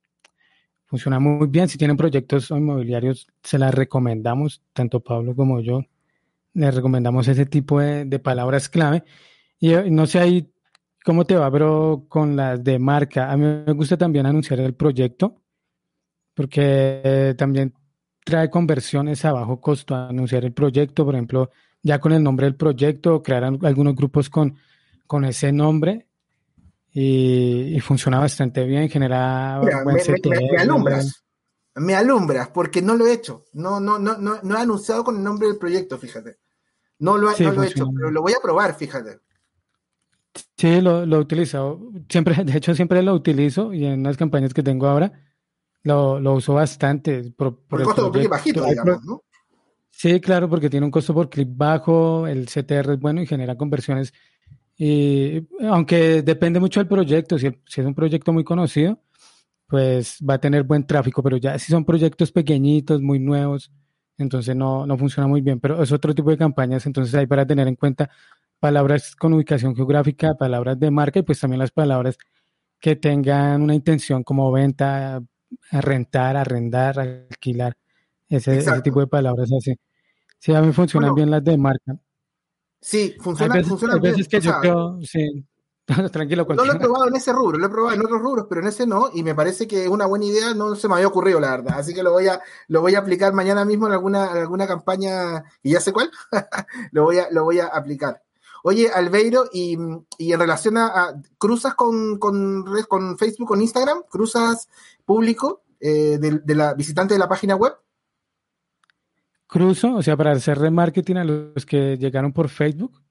Speaker 1: funciona muy bien. Si tienen proyectos inmobiliarios, se las recomendamos, tanto Pablo como yo, les recomendamos ese tipo de, palabras clave. Y eh, no sé ahí cómo te va, pero con las de marca, a mí me gusta también anunciar el proyecto, porque también trae conversiones a bajo costo anunciar el proyecto, por ejemplo, ya con el nombre del proyecto, crear algunos grupos con, con ese nombre y, funciona bastante bien, genera
Speaker 2: buen me, alumbras, me alumbras, porque no lo he hecho, no, no, no, no, no he anunciado con el nombre del proyecto, fíjate. No lo, no lo he hecho, pero lo voy a probar, fíjate.
Speaker 1: Sí, lo, lo he utilizado. Siempre, de hecho, siempre lo utilizo y en las campañas que tengo ahora lo, lo uso bastante.
Speaker 2: Por, por, el costo por clic bajito, digamos, ¿no?
Speaker 1: Sí, claro, porque tiene un costo por clic bajo, el CTR es bueno y genera conversiones y aunque depende mucho del proyecto, si, es un proyecto muy conocido, pues va a tener buen tráfico, pero ya si son proyectos pequeñitos, muy nuevos, entonces no, no funciona muy bien. Pero es otro tipo de campañas, entonces hay para tener en cuenta palabras con ubicación geográfica, palabras de marca y pues también las palabras que tengan una intención como venta, rentar, arrendar, alquilar, ese, ese tipo de palabras así. Sí, a mí funcionan bien las de marca.
Speaker 2: Sí, funciona,
Speaker 1: veces,
Speaker 2: funciona
Speaker 1: hay veces
Speaker 2: bien.
Speaker 1: que
Speaker 2: o
Speaker 1: yo
Speaker 2: sea,
Speaker 1: creo, sí. Tranquilo,
Speaker 2: No lo he probado en ese rubro, lo he probado en otros rubros, pero en ese no, y me parece que es una buena idea, no se me había ocurrido, la verdad. Así que lo voy a, lo voy a aplicar mañana mismo en alguna, en alguna campaña, y ya sé cuál, lo voy a, lo voy a aplicar. Oye, Albeiro, y, y en relación a, a- cruzas con, con, con Facebook, con Instagram, cruzas público eh, de, de la visitante de la página web.
Speaker 1: Cruzo, o sea, para hacer remarketing a los que llegaron por Facebook.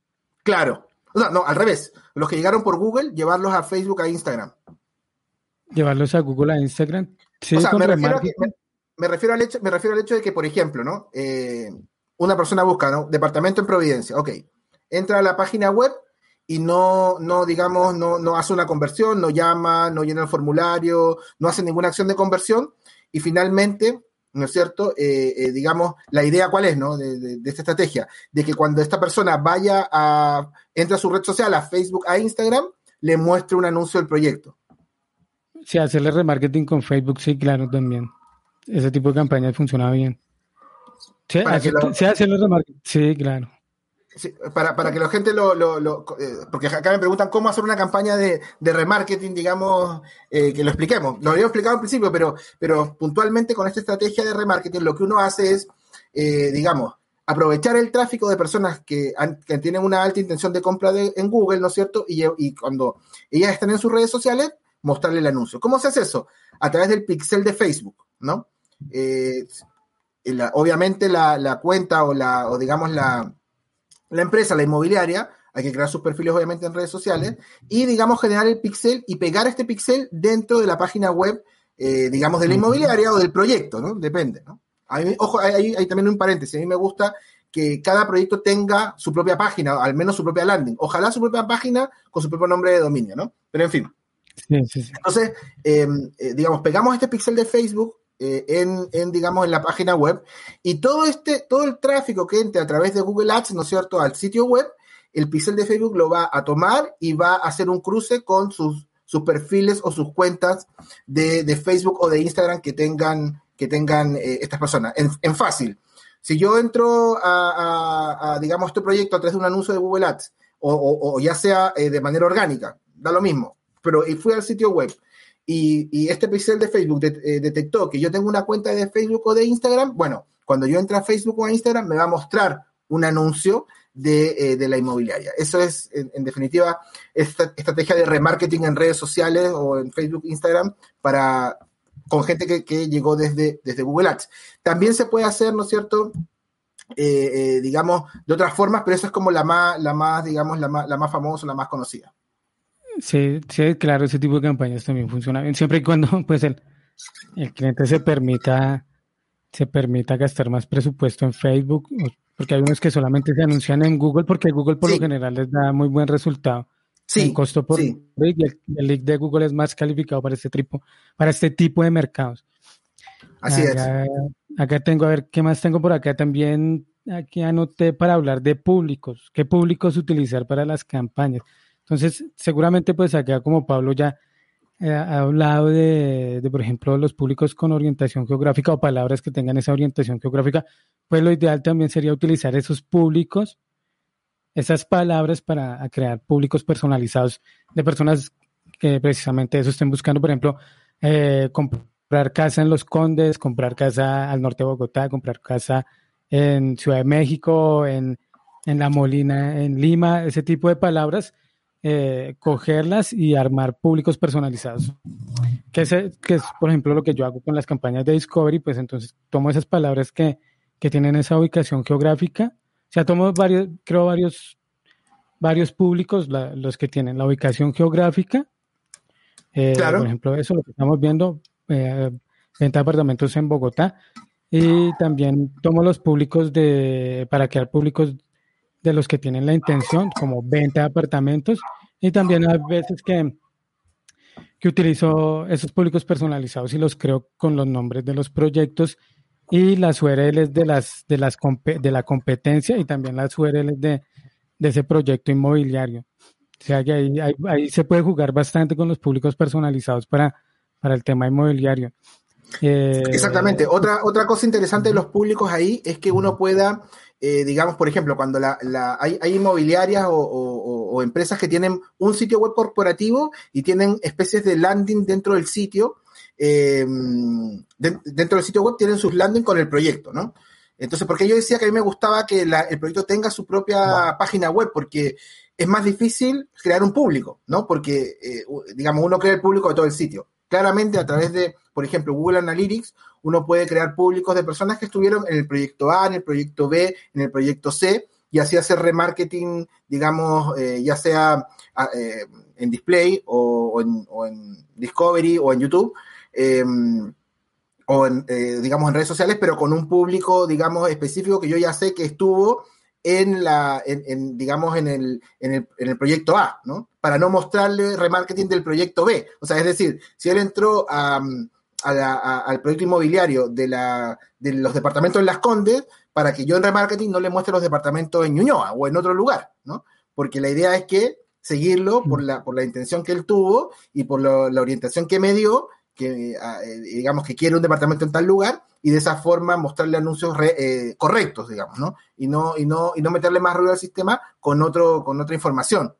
Speaker 2: Claro. O sea, no, al revés. Los que llegaron por Google, llevarlos a Facebook, a Instagram.
Speaker 1: Llevarlos a Google, a Instagram. Sí,
Speaker 2: o sea, me refiero, a que- me refiero al hecho, me refiero al hecho de que, por ejemplo, ¿no? Eh, una persona busca, ¿no? Departamento en Providencia, ok. Entra a la página web y no, no digamos, no, no hace una conversión, no llama, no llena el formulario, no hace ninguna acción de conversión y finalmente, ¿no es cierto? Eh, eh, digamos, la idea cuál es, ¿no? De, de- de esta estrategia, de que cuando esta persona vaya a, entra a su red social, a Facebook, a Instagram, le muestre un anuncio del proyecto.
Speaker 1: Sí, hacerle remarketing con Facebook, sí, claro, también. Ese tipo de campañas funciona bien. Sí,
Speaker 2: lo-
Speaker 1: sí, hacerle remarketing. Sí, claro.
Speaker 2: Para, para que la gente lo, lo- eh, porque acá me preguntan cómo hacer una campaña de, de remarketing, digamos, eh, que lo expliquemos. Lo había explicado al principio, pero, pero puntualmente con esta estrategia de remarketing lo que uno hace es, eh, digamos, aprovechar el tráfico de personas que, que tienen una alta intención de compra de- en Google, ¿no es cierto? Y, cuando ellas están en sus redes sociales, mostrarle el anuncio. ¿Cómo se hace eso? A través del pixel de Facebook, ¿no? Obviamente la, la cuenta o la, o digamos la, la empresa, la inmobiliaria, hay que crear sus perfiles obviamente en redes sociales y digamos generar el pixel y pegar este pixel dentro de la página web, eh, digamos de la inmobiliaria o del proyecto, ¿no? Depende, ¿no? A mí- ojo, hay, hay- también un paréntesis, a mí me gusta que cada proyecto tenga su propia página, al menos su propia landing. Ojalá su propia página con su propio nombre de dominio, ¿no? Pero en fin.
Speaker 1: Sí, sí, sí.
Speaker 2: Entonces, eh, eh, digamos, pegamos este pixel de Facebook eh, en, digamos, en la página web y todo este, todo el tráfico que entre a través de Google Ads, ¿no es cierto?, al sitio web, el pixel de Facebook lo va a tomar y va a hacer un cruce con sus, sus perfiles o sus cuentas de, de Facebook o de Instagram que tengan, que tengan eh, estas personas. En, fácil. Si yo entro a, digamos, este proyecto a través de un anuncio de Google Ads, o, ya sea eh, de manera orgánica, da lo mismo, pero fui al sitio web y, este pixel de Facebook eh, detectó que yo tengo una cuenta de Facebook o de Instagram, bueno, cuando yo entre a Facebook o a Instagram me va a mostrar un anuncio de, eh, la inmobiliaria. Eso es, en, definitiva, esta estrategia de remarketing en redes sociales o en Facebook, Instagram, para con gente que, llegó desde, Google Ads. También se puede hacer, ¿no es cierto? Eh, digamos, de otras formas, pero esa es como la más, la más digamos, la más, la más famosa, la más conocida.
Speaker 1: Sí, sí, claro, ese tipo de campañas también funciona bien, siempre y cuando pues el, el cliente se permita, se permita gastar más presupuesto en Facebook, porque hay unos que solamente se anuncian en Google, porque Google por sí. lo general les da muy buen resultado.
Speaker 2: Sí,
Speaker 1: en costo por
Speaker 2: sí.
Speaker 1: lead, y el, el lead de Google es más calificado para este tipo, para este tipo de mercados.
Speaker 2: Así
Speaker 1: acá,
Speaker 2: es.
Speaker 1: Acá tengo, a ver, ¿qué más tengo por acá? También aquí anoté para hablar de públicos, qué públicos utilizar para las campañas. Entonces, seguramente pues acá como Pablo ya eh, ha hablado de, de, por ejemplo, los públicos con orientación geográfica o palabras que tengan esa orientación geográfica, pues lo ideal también sería utilizar esos públicos, esas palabras para crear públicos personalizados de personas que precisamente eso estén buscando, por ejemplo, eh, comprar casa en Los Condes, comprar casa al norte de Bogotá, comprar casa en Ciudad de México, en, en La Molina, en Lima, ese tipo de palabras eh, cogerlas y armar públicos personalizados. Que es, que es, por ejemplo, lo que yo hago con las campañas de Discovery, pues entonces tomo esas palabras que, que tienen esa ubicación geográfica, o sea, tomo varios, creo varios, varios públicos, la, los que tienen la ubicación geográfica, eh,
Speaker 2: claro.
Speaker 1: por ejemplo, eso lo que estamos viendo, eh, venta de apartamentos en Bogotá, y también tomo los públicos de, para crear públicos de los que tienen la intención, como venta de apartamentos, y también hay veces que, que utilizo esos públicos personalizados y los creo con los nombres de los proyectos y las URLs de, las, de, las, de la competencia y también las URLs de, de ese proyecto inmobiliario. O sea que ahí, ahí, ahí, se puede jugar bastante con los públicos personalizados para, para el tema inmobiliario.
Speaker 2: Eh, Exactamente. Otra, otra cosa interesante de los públicos ahí es que uno pueda eh, digamos, por ejemplo, cuando la, hay, inmobiliarias o, empresas que tienen un sitio web corporativo y tienen especies de landing dentro del sitio, eh, dentro del sitio web tienen sus landing con el proyecto, ¿no? Entonces, porque yo decía que a mí me gustaba que el proyecto tenga su propia página web, porque es más difícil crear un público, ¿no? Porque, eh, digamos, uno crea el público de todo el sitio. Claramente, a través de, por ejemplo, Google Analytics, uno puede crear públicos de personas que estuvieron en el proyecto A, en el proyecto B, en el proyecto C, y así hacer remarketing, digamos, eh, ya sea ah, eh, en display o, en, Discovery o en YouTube, em, o en, digamos, en redes sociales, pero con un público, digamos, específico que yo ya sé que estuvo en la, en, digamos, en el, en el, en, el, proyecto A, ¿no? Para no mostrarle remarketing del proyecto B. O sea, es decir, si él entró a, al proyecto inmobiliario de, la, de los departamentos en Las Condes, para que yo en remarketing no le muestre los departamentos en Ñuñoa o en otro lugar, ¿no? Porque la idea es que seguirlo por la, por la intención que él tuvo y por la orientación que me dio, que eh, digamos que quiere un departamento en tal lugar, y de esa forma mostrarle anuncios eh, correctos, digamos, ¿no? Y no, y no, y no meterle más ruido al sistema con otro, con otra información.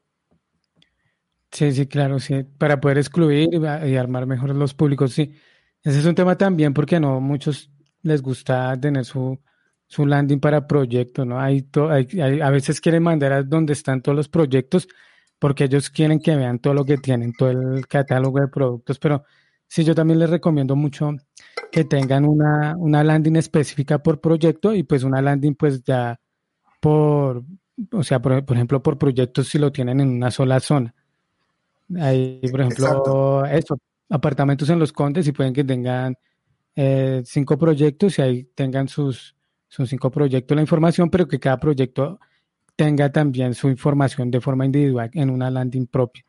Speaker 1: Sí, sí, claro, sí, para poder excluir y, armar mejor los públicos, sí. Ese es un tema también porque no muchos les gusta tener su, su landing para proyectos, ¿no? Hay, hay, a veces quieren mandar a donde están todos los proyectos porque ellos quieren que vean todo lo que tienen, todo el catálogo de productos, pero sí, yo también les recomiendo mucho que tengan una, una landing específica por proyecto y pues una landing pues ya por, o sea, por, ejemplo, por proyectos si lo tienen en una sola zona. Hay, por ejemplo, eso, apartamentos en los condes y pueden que tengan eh, cinco proyectos y ahí tengan sus, sus cinco proyectos la información, pero que cada proyecto tenga también su información de forma individual en una landing propia.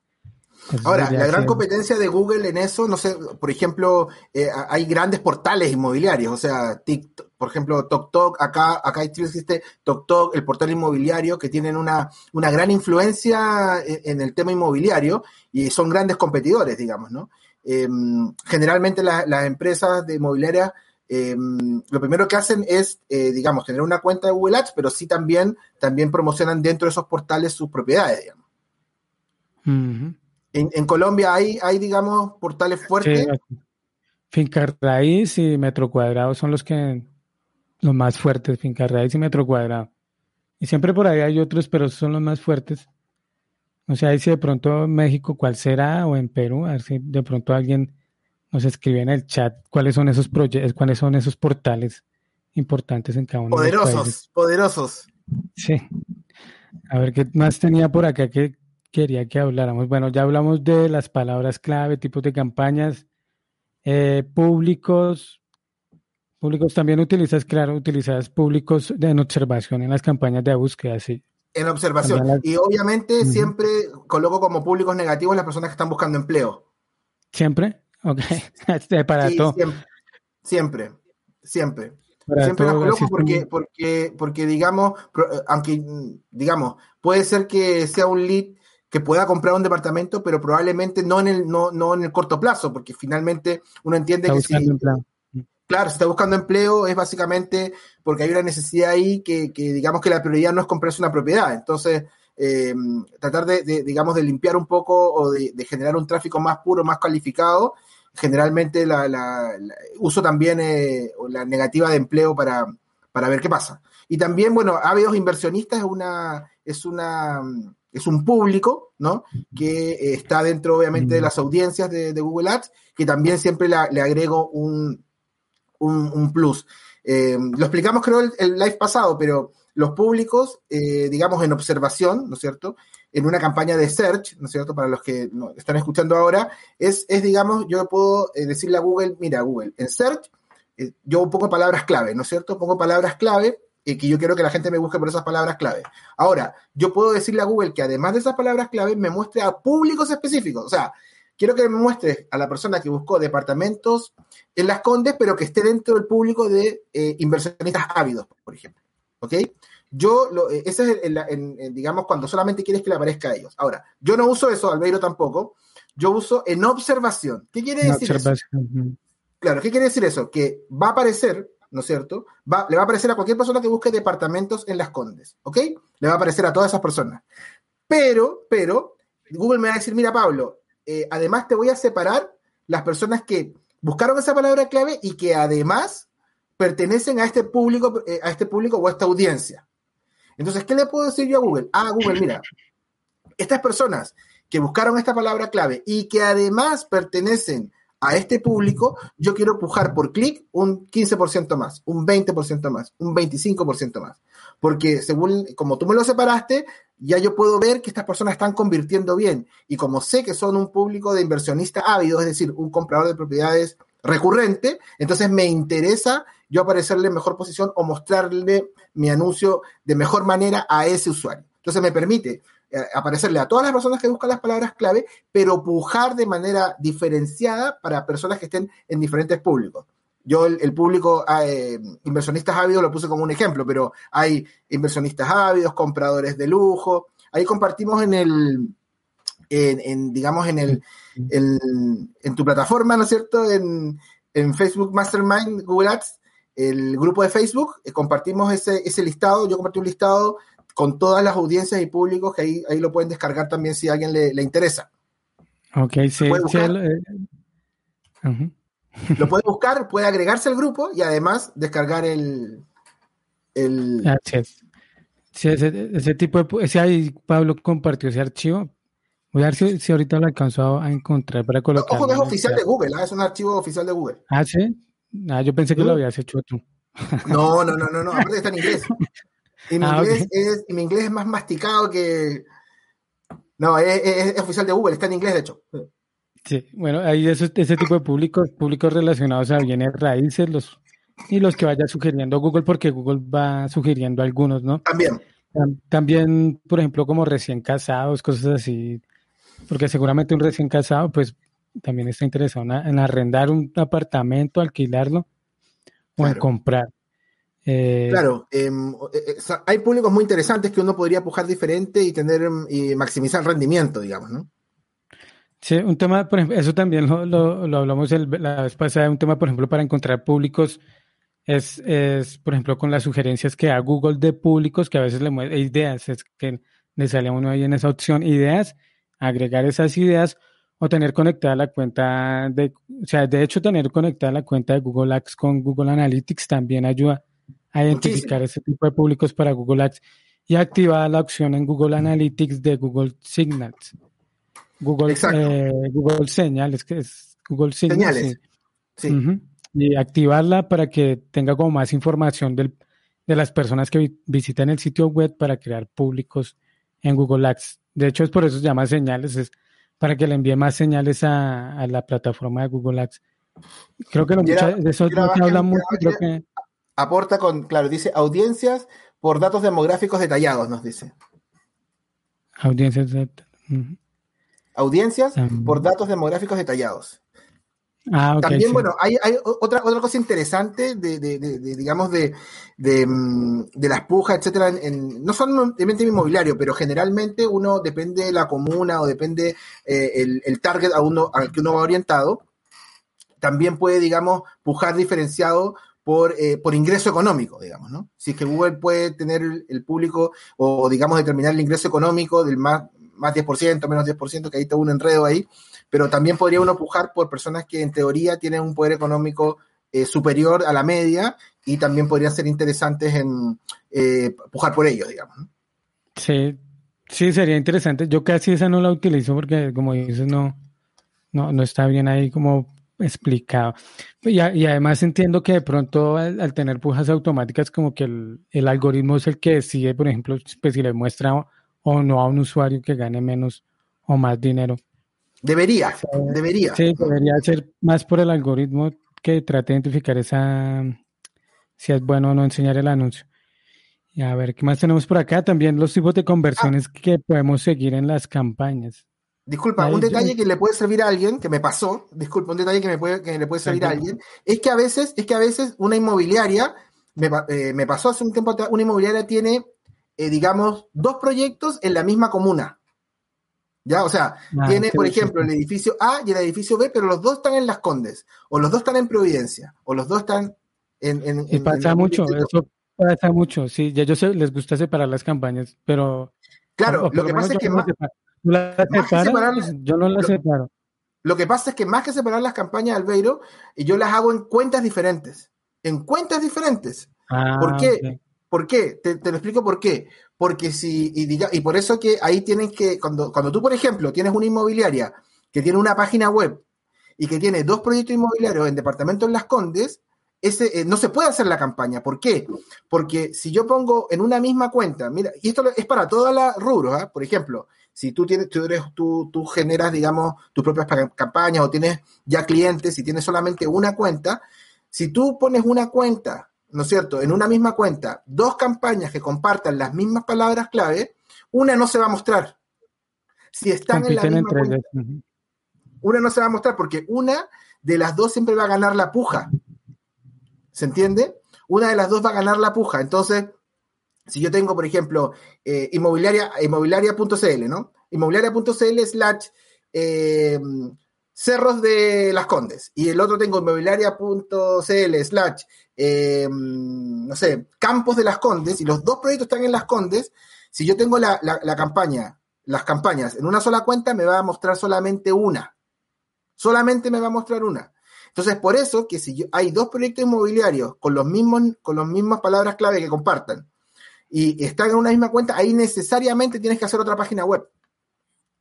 Speaker 2: Ahora, la gran competencia de Google en eso, no sé, por ejemplo, eh, hay grandes portales inmobiliarios, o sea, TikTok, por ejemplo, TokTok, acá, acá existe TokTok, el portal inmobiliario, que tienen una, una gran influencia en, el tema inmobiliario y son grandes competidores, digamos, ¿no? Em, generalmente las empresas de inmobiliarias em, lo primero que hacen es, eh, digamos, tener una cuenta de Google Ads, pero sí también, también promocionan dentro de esos portales sus propiedades, digamos. En, Colombia hay, hay, digamos, portales fuertes.
Speaker 1: Finca Raíz y Metro Cuadrado son los que los más fuertes, Finca Raíz y Metro Cuadrado. Y siempre por ahí hay otros, pero son los más fuertes. No sé, ahí si de pronto en México cuál será o en Perú, a ver si de pronto alguien nos escribe en el chat cuáles son esos proyectos, cuáles son esos portales importantes en cada uno
Speaker 2: poderosos, de los países. Poderosos,
Speaker 1: Sí. A ver qué más tenía por acá que quería que habláramos. Bueno, ya hablamos de las palabras clave, tipos de campañas, eh, públicos. Públicos también utilizas, claro, utilizas públicos de, en observación en las campañas de búsqueda, sí.
Speaker 2: En observación. Y obviamente siempre coloco como públicos negativos las personas que están buscando empleo.
Speaker 1: ¿Siempre? Ok. Para todo.
Speaker 2: Siempre, siempre. siempre las coloco porque, porque, porque, digamos, aunque, digamos, puede ser que sea un lead que pueda comprar un departamento, pero probablemente no en el, no, no en el corto plazo, porque finalmente uno entiende que si, claro, si está buscando empleo es básicamente porque hay una necesidad ahí que, digamos que la prioridad no es comprarse una propiedad. Entonces, eh, tratar de, digamos, de limpiar un poco o de, generar un tráfico más puro, más calificado, generalmente la, uso también eh, la negativa de empleo para, para ver qué pasa. Y también, bueno, habido inversionistas es una, es una es un público, ¿no? Que eh, está dentro, obviamente, de las audiencias de, Google Ads, que también siempre le agrego un, un, plus. Eh, lo explicamos, creo, el, live pasado, pero los públicos, eh, digamos, en observación, ¿no es cierto? En una campaña de search, ¿no es cierto? Para los que están escuchando ahora, es, es digamos, yo puedo decirle a Google, mira, Google, en search, yo pongo palabras clave, ¿no es cierto? Pongo palabras clave y que yo quiero que la gente me busque por esas palabras clave. Ahora, yo puedo decirle a Google que además de esas palabras clave me muestre a públicos específicos. O sea, quiero que me muestre a la persona que buscó departamentos en Las Condes, pero que esté dentro del público de eh, inversionistas ávidos, por ejemplo. ¿Ok? Yo, lo, eh, ese es, el, digamos, cuando solamente quieres que le aparezca a ellos. Ahora, yo no uso eso, Albeiro tampoco. Yo uso en observación. ¿Qué quiere decir eso? Claro, ¿qué quiere decir eso? Que va a aparecer ¿no es cierto? Va, le va a aparecer a cualquier persona que busque departamentos en Las Condes, ¿ok? Le va a aparecer a todas esas personas. Pero, pero, Google me va a decir, mira, Pablo, eh, además te voy a separar las personas que buscaron esa palabra clave y que además pertenecen a este público, eh, a este público o a esta audiencia. Entonces, ¿qué le puedo decir yo a Google? Ah, Google, mira, estas personas que buscaron esta palabra clave y que además pertenecen a este público, yo quiero pujar por clic un 15% más, un 20% más, un 25% más. Porque según, como tú me lo separaste, ya yo puedo ver que estas personas están convirtiendo bien. Y como sé que son un público de inversionistas ávidos, es decir, un comprador de propiedades recurrente, entonces me interesa yo aparecerle en mejor posición o mostrarle mi anuncio de mejor manera a ese usuario. Entonces me permite aparecerle a todas las personas que buscan las palabras clave, pero pujar de manera diferenciada para personas que estén en diferentes públicos. Yo el, público ah, eh, inversionistas ávidos lo puse como un ejemplo, pero hay inversionistas ávidos, compradores de lujo. Ahí compartimos en el, digamos, en el, en tu plataforma, ¿no es cierto? En, en Facebook Mastermind Google Ads, el grupo de Facebook, eh, compartimos ese, ese listado. Yo compartí un listado con todas las audiencias y públicos que ahí, ahí lo pueden descargar también si a alguien le, interesa.
Speaker 1: Ok, sí.
Speaker 2: Lo puede buscar, puede agregarse al grupo y además descargar el... el...
Speaker 1: Sí, ese, tipo de... Ese ahí Pablo compartió ese archivo. Voy a ver si, ahorita lo alcanzo a encontrar para colocar.
Speaker 2: Ojo es oficial de Google, ¿ah? es un archivo oficial de Google.
Speaker 1: Ah, sí. Ah, yo pensé que lo habías hecho tú.
Speaker 2: No, no, no, no, no. Aparte está en inglés. Y mi, ah, inglés es, mi inglés es más masticado que. No, es, oficial de Google, está en inglés, de hecho.
Speaker 1: Sí, bueno, hay ese, ese tipo de públicos, públicos relacionados a bienes raíces, los y los que vaya sugiriendo Google, porque Google va sugiriendo algunos, ¿no?
Speaker 2: También.
Speaker 1: También, por ejemplo, como recién casados, cosas así, porque seguramente un recién casado, pues también está interesado en, arrendar un apartamento, alquilarlo o en comprar.
Speaker 2: Eh, claro, em, eh, eh, hay públicos muy interesantes que uno podría pujar diferente y tener em, y maximizar el rendimiento, digamos, ¿no?
Speaker 1: Sí, un tema, por ejemplo, eso también lo, hablamos la vez pasada, un tema, por ejemplo, para encontrar públicos es, es, por ejemplo, con las sugerencias que da Google de públicos, que a veces le muestra ideas, es que le sale a uno ahí en esa opción ideas, agregar esas ideas o tener conectada la cuenta de, o sea, de hecho, tener conectada la cuenta de Google Ads con Google Analytics también ayuda a identificar ese tipo de públicos para Google Ads y activar la opción en Google Analytics de Google Signals. Google, eh, Google Señales, que es Google Signals. Y activarla para que tenga como más información del, de las personas que visitan el sitio web para crear públicos en Google Ads. De hecho, es por eso se llama señales, es para que le envíe más señales a, la plataforma de Google Ads. Creo que de eso no habla mucho. Creo que,
Speaker 2: aporta con, claro, dice audiencias por datos demográficos detallados, nos dice.
Speaker 1: Audiencias.
Speaker 2: Audiencias por datos demográficos detallados.
Speaker 1: Ah,
Speaker 2: También, bueno, hay, otra, otra cosa interesante de, digamos, de, mm, de, las pujas, etcétera, en, no solamente inmobiliario, pero generalmente uno depende de la comuna o depende eh, el, el, target a uno, al que uno va orientado. También puede, digamos, pujar diferenciado por, eh, por ingreso económico, digamos, ¿no? Si es que Google puede tener el, público o, digamos, determinar el ingreso económico del más, más 10%, menos 10%, que ahí está un enredo ahí, pero también podría uno pujar por personas que en teoría tienen un poder económico eh, superior a la media y también podrían ser interesantes en eh, pujar por ellos, digamos. ¿no?
Speaker 1: Sí, sí, sería interesante. Yo casi esa no la utilizo porque, como dices, no, no, no está bien ahí como explicado. Y, y, además entiendo que de pronto al, tener pujas automáticas, como que el, algoritmo es el que decide, por ejemplo, pues, si le muestra o, no a un usuario que gane menos o más dinero.
Speaker 2: Debería, debería.
Speaker 1: Sí, debería ser más por el algoritmo que trate de identificar esa si es bueno o no enseñar el anuncio. Y a ver, ¿qué más tenemos por acá? También los tipos de conversiones ah. que podemos seguir en las campañas.
Speaker 2: Disculpa, un detalle que le puede servir a alguien, que me pasó, disculpa, un detalle que, me puede, que le puede servir a alguien, es que a veces, es que a veces una inmobiliaria, me, eh, pasó hace un tiempo atrás, una inmobiliaria tiene, eh, digamos, dos proyectos en la misma comuna. ¿Ya? O sea, ah, tiene, por ejemplo, el edificio A y el edificio B, pero los dos están en Las Condes, o los dos están en Providencia, o los dos están
Speaker 1: y pasa mucho, eso pasa mucho, sí, ya yo sé, les gusta separar las campañas, pero...
Speaker 2: Claro, lo que pasa es que más,
Speaker 1: yo no las separo.
Speaker 2: Lo que pasa es que más que separar las campañas, Albeiro, yo las hago en cuentas diferentes. En cuentas diferentes. Ah, ¿Por qué? ¿Por qué? Te, lo explico por qué. Porque si, y, diga, y por eso que ahí tienes que, cuando, cuando tú, por ejemplo, tienes una inmobiliaria que tiene una página web y que tiene dos proyectos inmobiliarios en departamento en Las Condes, ese, eh, no se puede hacer la campaña. ¿Por qué? Porque si yo pongo en una misma cuenta, mira, y esto es para todas las rubros, ¿ah? por ejemplo, si tú tienes, tú, eres, tú, tú generas, digamos, tus propias campañas o tienes ya clientes y tienes solamente una cuenta, si tú pones una cuenta, ¿no es cierto?, en una misma cuenta, dos campañas que compartan las mismas palabras clave, una no se va a mostrar. Si están en la misma cuenta, una no se va a mostrar porque una de las dos siempre va a ganar la puja. ¿Se entiende? Una de las dos va a ganar la puja. Entonces, si yo tengo, por ejemplo, eh, inmobiliaria, inmobiliaria.cl, ¿no? Inmobiliaria.cl slash eh, Cerros de las Condes. Y el otro tengo inmobiliaria.cl slash, eh, no sé, Campos de las Condes. Y los dos proyectos están en las Condes. Si yo tengo la, campaña, las campañas en una sola cuenta, me va a mostrar solamente una. Solamente me va a mostrar una. Entonces, por eso que si hay dos proyectos inmobiliarios con los mismos, con las mismas palabras clave que compartan, y están en una misma cuenta, ahí necesariamente tienes que hacer otra página web.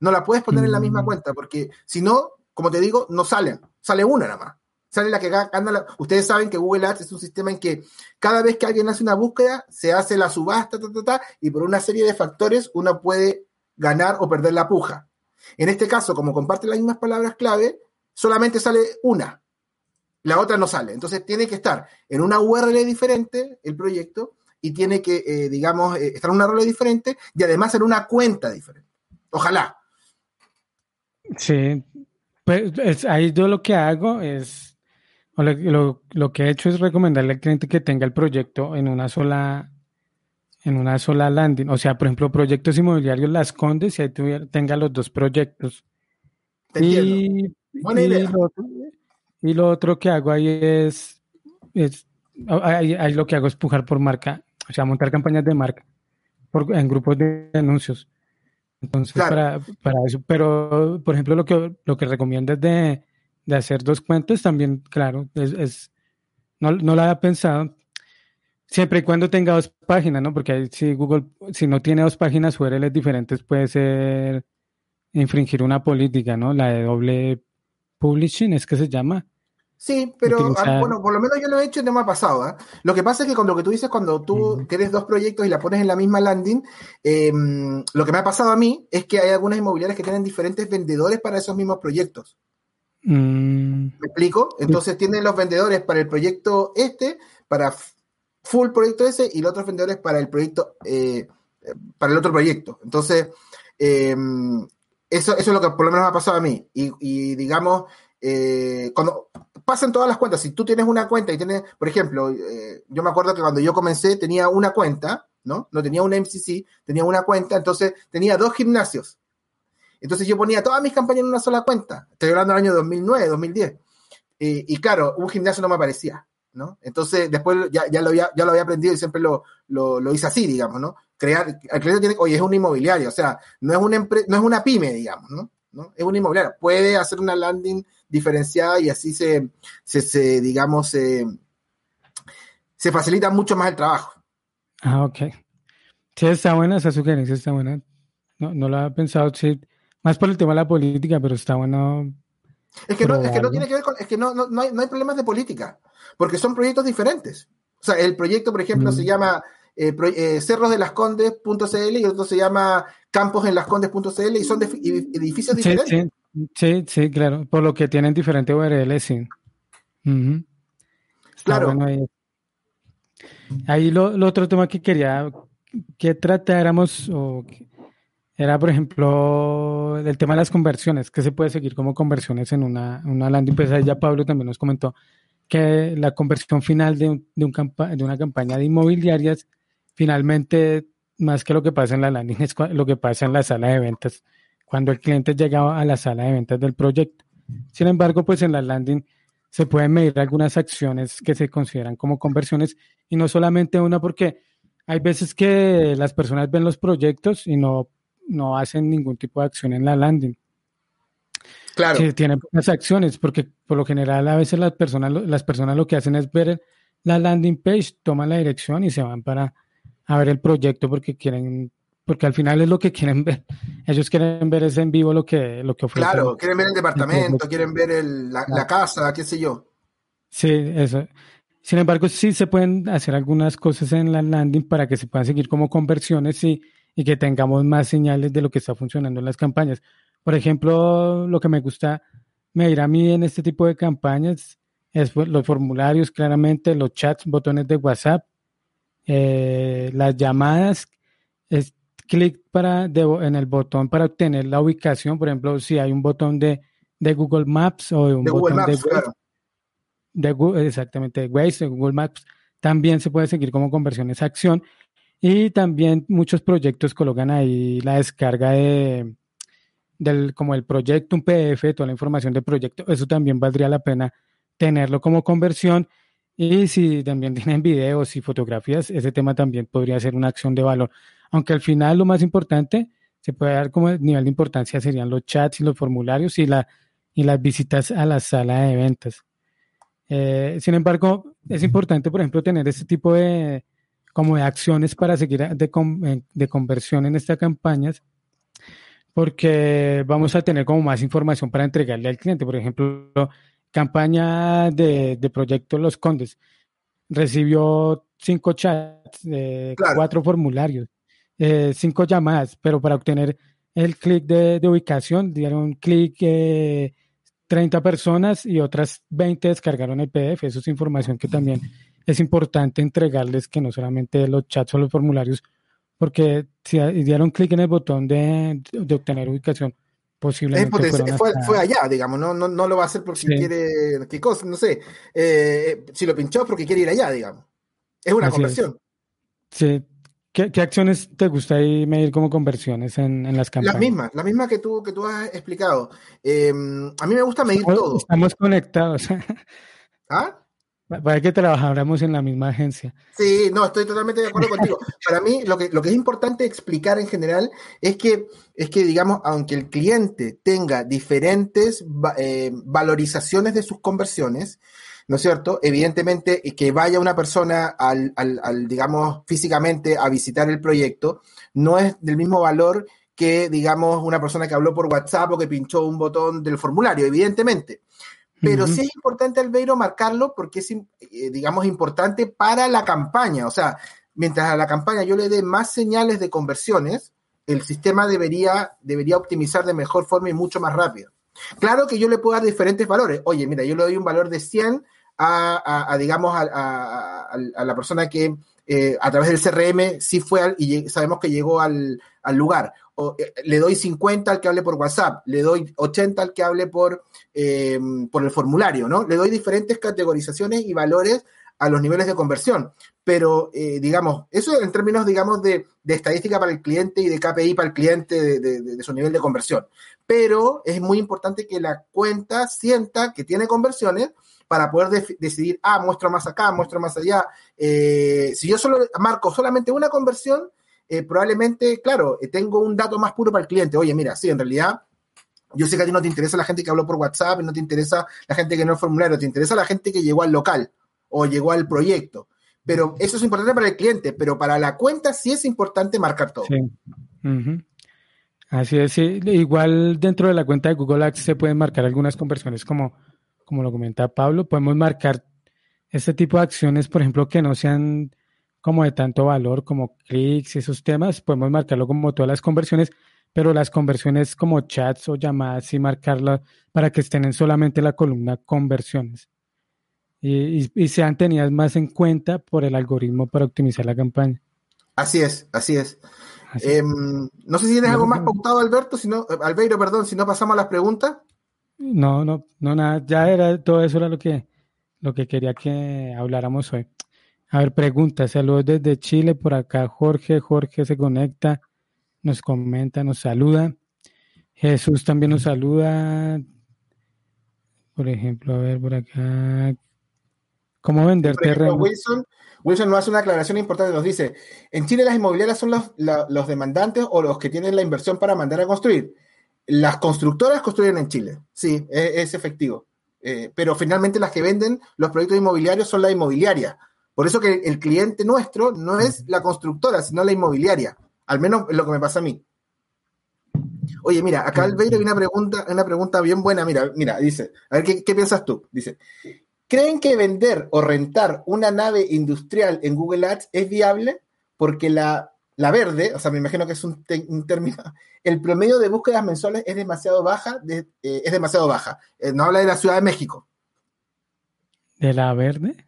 Speaker 2: No la puedes poner en la misma mm. cuenta, porque si no, como te digo, no salen. Sale una nada más. Sale la que gana la... Ustedes saben que Google Ads es un sistema en que cada vez que alguien hace una búsqueda, se hace la subasta, y por una serie de factores uno puede ganar o perder la puja. En este caso, como comparte las mismas palabras clave, solamente sale una. La otra no sale. Entonces tiene que estar en una URL diferente el proyecto y tiene que, eh, digamos, eh, estar en una rol diferente y además en una cuenta diferente. Ojalá.
Speaker 1: Sí, pues ahí yo lo que hago es, lo, lo, que he hecho es recomendarle al cliente que tenga el proyecto en una sola en una sola landing. O sea, por ejemplo, proyectos inmobiliarios Las Condes y ahí tenga los dos proyectos. y, Lo otro, y, lo otro, que hago ahí es, es ahí, ahí, lo que hago es pujar por marca o sea, montar campañas de marca en grupos de anuncios. Entonces, para, eso, pero por ejemplo, lo que, lo que recomiendo es de, hacer dos cuentas también, claro, es, no, no lo había pensado, siempre y cuando tenga dos páginas, ¿no? Porque si Google, si no tiene dos páginas URLs diferentes, puede ser infringir una política, ¿no? La de doble publishing, es que se llama.
Speaker 2: Sí, pero ah, bueno, por lo menos yo lo he hecho y no me ha pasado. ¿eh? Lo que pasa es que con lo que tú dices, cuando tú tienes dos proyectos y la pones en la misma landing, em, lo que me ha pasado a mí es que hay algunas inmobiliarias que tienen diferentes vendedores para esos mismos proyectos. Mm. ¿Me explico? Entonces tienen los vendedores para el proyecto este, para full proyecto ese, y los otros vendedores para el proyecto, eh, para el otro proyecto. Entonces, em, eso, eso es lo que por lo menos me ha pasado a mí. Y, digamos, eh, cuando pasan todas las cuentas, si tú tienes una cuenta y tienes, por ejemplo, eh, yo me acuerdo que cuando yo comencé tenía una cuenta, ¿no? No tenía una MCC, tenía una cuenta, entonces tenía dos gimnasios. Entonces yo ponía todas mis campañas en una sola cuenta. Estoy hablando del año 2009, 2010. y claro, un gimnasio no me aparecía, ¿no? Entonces después ya, ya, lo, había, ya lo había aprendido y siempre lo, lo, lo hice así, digamos, ¿no? Crear, el cliente tiene, oye, es un inmobiliario, o sea, no es una, no es una pyme, digamos, ¿no? ¿no? Es una inmobiliaria. Puede hacer una landing diferenciada y así se, se, digamos, se, facilita mucho más el trabajo.
Speaker 1: Ah, ok. Sí, está buena esa sugerencia, está buena. No, no lo había pensado, sí, más por el tema de la política, pero está bueno.
Speaker 2: Es que, no, es que no tiene que ver con, es que no, no, hay, no hay problemas de política, porque son proyectos diferentes. O sea, el proyecto, por ejemplo, se mm. llama eh, eh, cerros de las condes.cl y otro se llama campos en las condes.cl y son edificios diferentes.
Speaker 1: Sí, sí, claro, por lo que tienen diferentes URLs, sí.
Speaker 2: Claro.
Speaker 1: ahí, lo, otro tema que quería que tratáramos o era, por ejemplo, el tema de las conversiones, que se puede seguir como conversiones en una, una landing. Pues ahí ya Pablo también nos comentó que la conversión final de, un, de, un de una campaña de inmobiliarias, finalmente, más que lo que pasa en la landing, es lo que pasa en la sala de ventas cuando el cliente llegaba a la sala de ventas del proyecto. Sin embargo, pues en la landing se pueden medir algunas acciones que se consideran como conversiones y no solamente una porque hay veces que las personas ven los proyectos y no, no hacen ningún tipo de acción en la landing. Claro. Sí, tienen pocas acciones porque por lo general a veces las personas, las personas lo que hacen es ver la landing page, toman la dirección y se van para a ver el proyecto porque quieren porque al final es lo que quieren ver. Ellos quieren ver ese en vivo lo que, lo que ofrece.
Speaker 2: Claro, quieren ver el departamento, quieren ver la, casa, qué sé yo.
Speaker 1: Sí, eso. Sin embargo, sí se pueden hacer algunas cosas en la landing para que se puedan seguir como conversiones y, y que tengamos más señales de lo que está funcionando en las campañas. Por ejemplo, lo que me gusta medir a mí en este tipo de campañas es los formularios, claramente, los chats, botones de WhatsApp, eh, las llamadas, es, clic para en el botón para obtener la ubicación, por ejemplo, si hay un botón de, de Google Maps o un botón de, Waze, de Google, exactamente, de Waze, de Google Maps, también se puede seguir como conversiones a acción. Y también muchos proyectos colocan ahí la descarga de, del, como el proyecto, un PDF, toda la información del proyecto. Eso también valdría la pena tenerlo como conversión. Y si también tienen videos y fotografías, ese tema también podría ser una acción de valor aunque al final lo más importante, se puede dar como nivel de importancia serían los chats y los formularios y, la, y las visitas a la sala de ventas. Eh, sin embargo, es importante, por ejemplo, tener este tipo de, como de acciones para seguir de, eh, de conversión en estas campañas, porque vamos a tener como más información para entregarle al cliente. Por ejemplo, campaña de, de proyecto Los Condes recibió cinco chats, eh, cuatro formularios eh, cinco llamadas, pero para obtener el clic de, ubicación dieron clic 30 eh, personas y otras 20 descargaron el PDF. Eso es información que también es importante entregarles, que no solamente los chats o los formularios, porque si dieron clic en el botón de, obtener ubicación, posiblemente.
Speaker 2: fue, allá, digamos, no, no, no, lo va a hacer porque quiere, qué cosa, no sé. Eh, si lo pinchó porque quiere ir allá, digamos. Es una conversión.
Speaker 1: Sí, ¿Qué, acciones te gusta ahí medir como conversiones en, las campañas?
Speaker 2: Las mismas, las mismas que tú, que tú has explicado. Em, a mí me gusta medir todo.
Speaker 1: Estamos conectados. ¿Ah? Para que trabajáramos en la misma agencia.
Speaker 2: Sí, no, estoy totalmente de acuerdo contigo. Para mí, lo que, lo que es importante explicar en general es que, es que, digamos, aunque el cliente tenga diferentes eh, valorizaciones de sus conversiones, ¿no es cierto? Evidentemente, que vaya una persona al, al, digamos, físicamente a visitar el proyecto, no es del mismo valor que, digamos, una persona que habló por WhatsApp o que pinchó un botón del formulario, evidentemente. Pero sí es importante, Albeiro, marcarlo porque es, eh, digamos, importante para la campaña. O sea, mientras a la campaña yo le dé más señales de conversiones, el sistema debería, debería optimizar de mejor forma y mucho más rápido. Claro que yo le puedo dar diferentes valores. Oye, mira, yo le doy un valor de 100 a, digamos, a, la persona que eh, a través del CRM sí fue y sabemos que llegó al, lugar. O, eh, le doy 50 al que hable por WhatsApp, le doy 80 al que hable por, em, por el formulario, ¿no? Le doy diferentes categorizaciones y valores a los niveles de conversión. Pero, eh, digamos, eso en términos, digamos, de, estadística para el cliente y de KPI para el cliente de, de, su nivel de conversión. Pero es muy importante que la cuenta sienta que tiene conversiones para poder decidir, ah, muestro más acá, muestro más allá. Eh, si yo solo marco solamente una conversión, eh, probablemente, claro, tengo un dato más puro para el cliente. Oye, mira, sí, en realidad, yo sé que a ti no te interesa la gente que habló por WhatsApp, no te interesa la gente que no es formulario, te interesa la gente que llegó al local o llegó al proyecto. Pero eso es importante para el cliente, pero para la cuenta sí es importante marcar todo. Sí.
Speaker 1: Así es, sí. Igual dentro de la cuenta de Google Ads se pueden marcar algunas conversiones como como lo comenta Pablo, podemos marcar este tipo de acciones, por ejemplo, que no sean como de tanto valor como clics y esos temas, podemos marcarlo como todas las conversiones, pero las conversiones como chats o llamadas y marcarlas para que estén en solamente la columna conversiones y, sean tenidas más en cuenta por el algoritmo para optimizar la campaña.
Speaker 2: Así es, así es. Em, no sé si tienes algo más pautado, Alberto, si no, Albeiro, perdón, si no pasamos a las preguntas.
Speaker 1: No, no, no, nada, ya era, todo eso era lo que, lo que quería que habláramos hoy. A ver, pregunta, saludos desde Chile, por acá Jorge, Jorge se conecta, nos comenta, nos saluda. Jesús también nos saluda. por ejemplo, a ver por acá, ¿cómo vender terreno?
Speaker 2: Wilson, Wilson nos hace una aclaración importante, nos dice, en Chile las inmobiliarias son los, los demandantes o los que tienen la inversión para mandar a construir. Las constructoras construyen en Chile, sí, es, efectivo. Eh, pero finalmente las que venden los proyectos inmobiliarios son la inmobiliaria. Por eso que el cliente nuestro no es la constructora, sino la inmobiliaria. Al menos lo que me pasa a mí. Oye, mira, acá Albeiro hay una pregunta, una pregunta bien buena. Mira, mira, dice, a ver, ¿qué, piensas tú? Dice, ¿creen que vender o rentar una nave industrial en Google Ads es viable? Porque la, verde, o sea, me imagino que es un, término, el promedio de búsquedas mensuales es demasiado baja, eh, es demasiado baja. Eh, no habla de la Ciudad de México.
Speaker 1: ¿De la verde?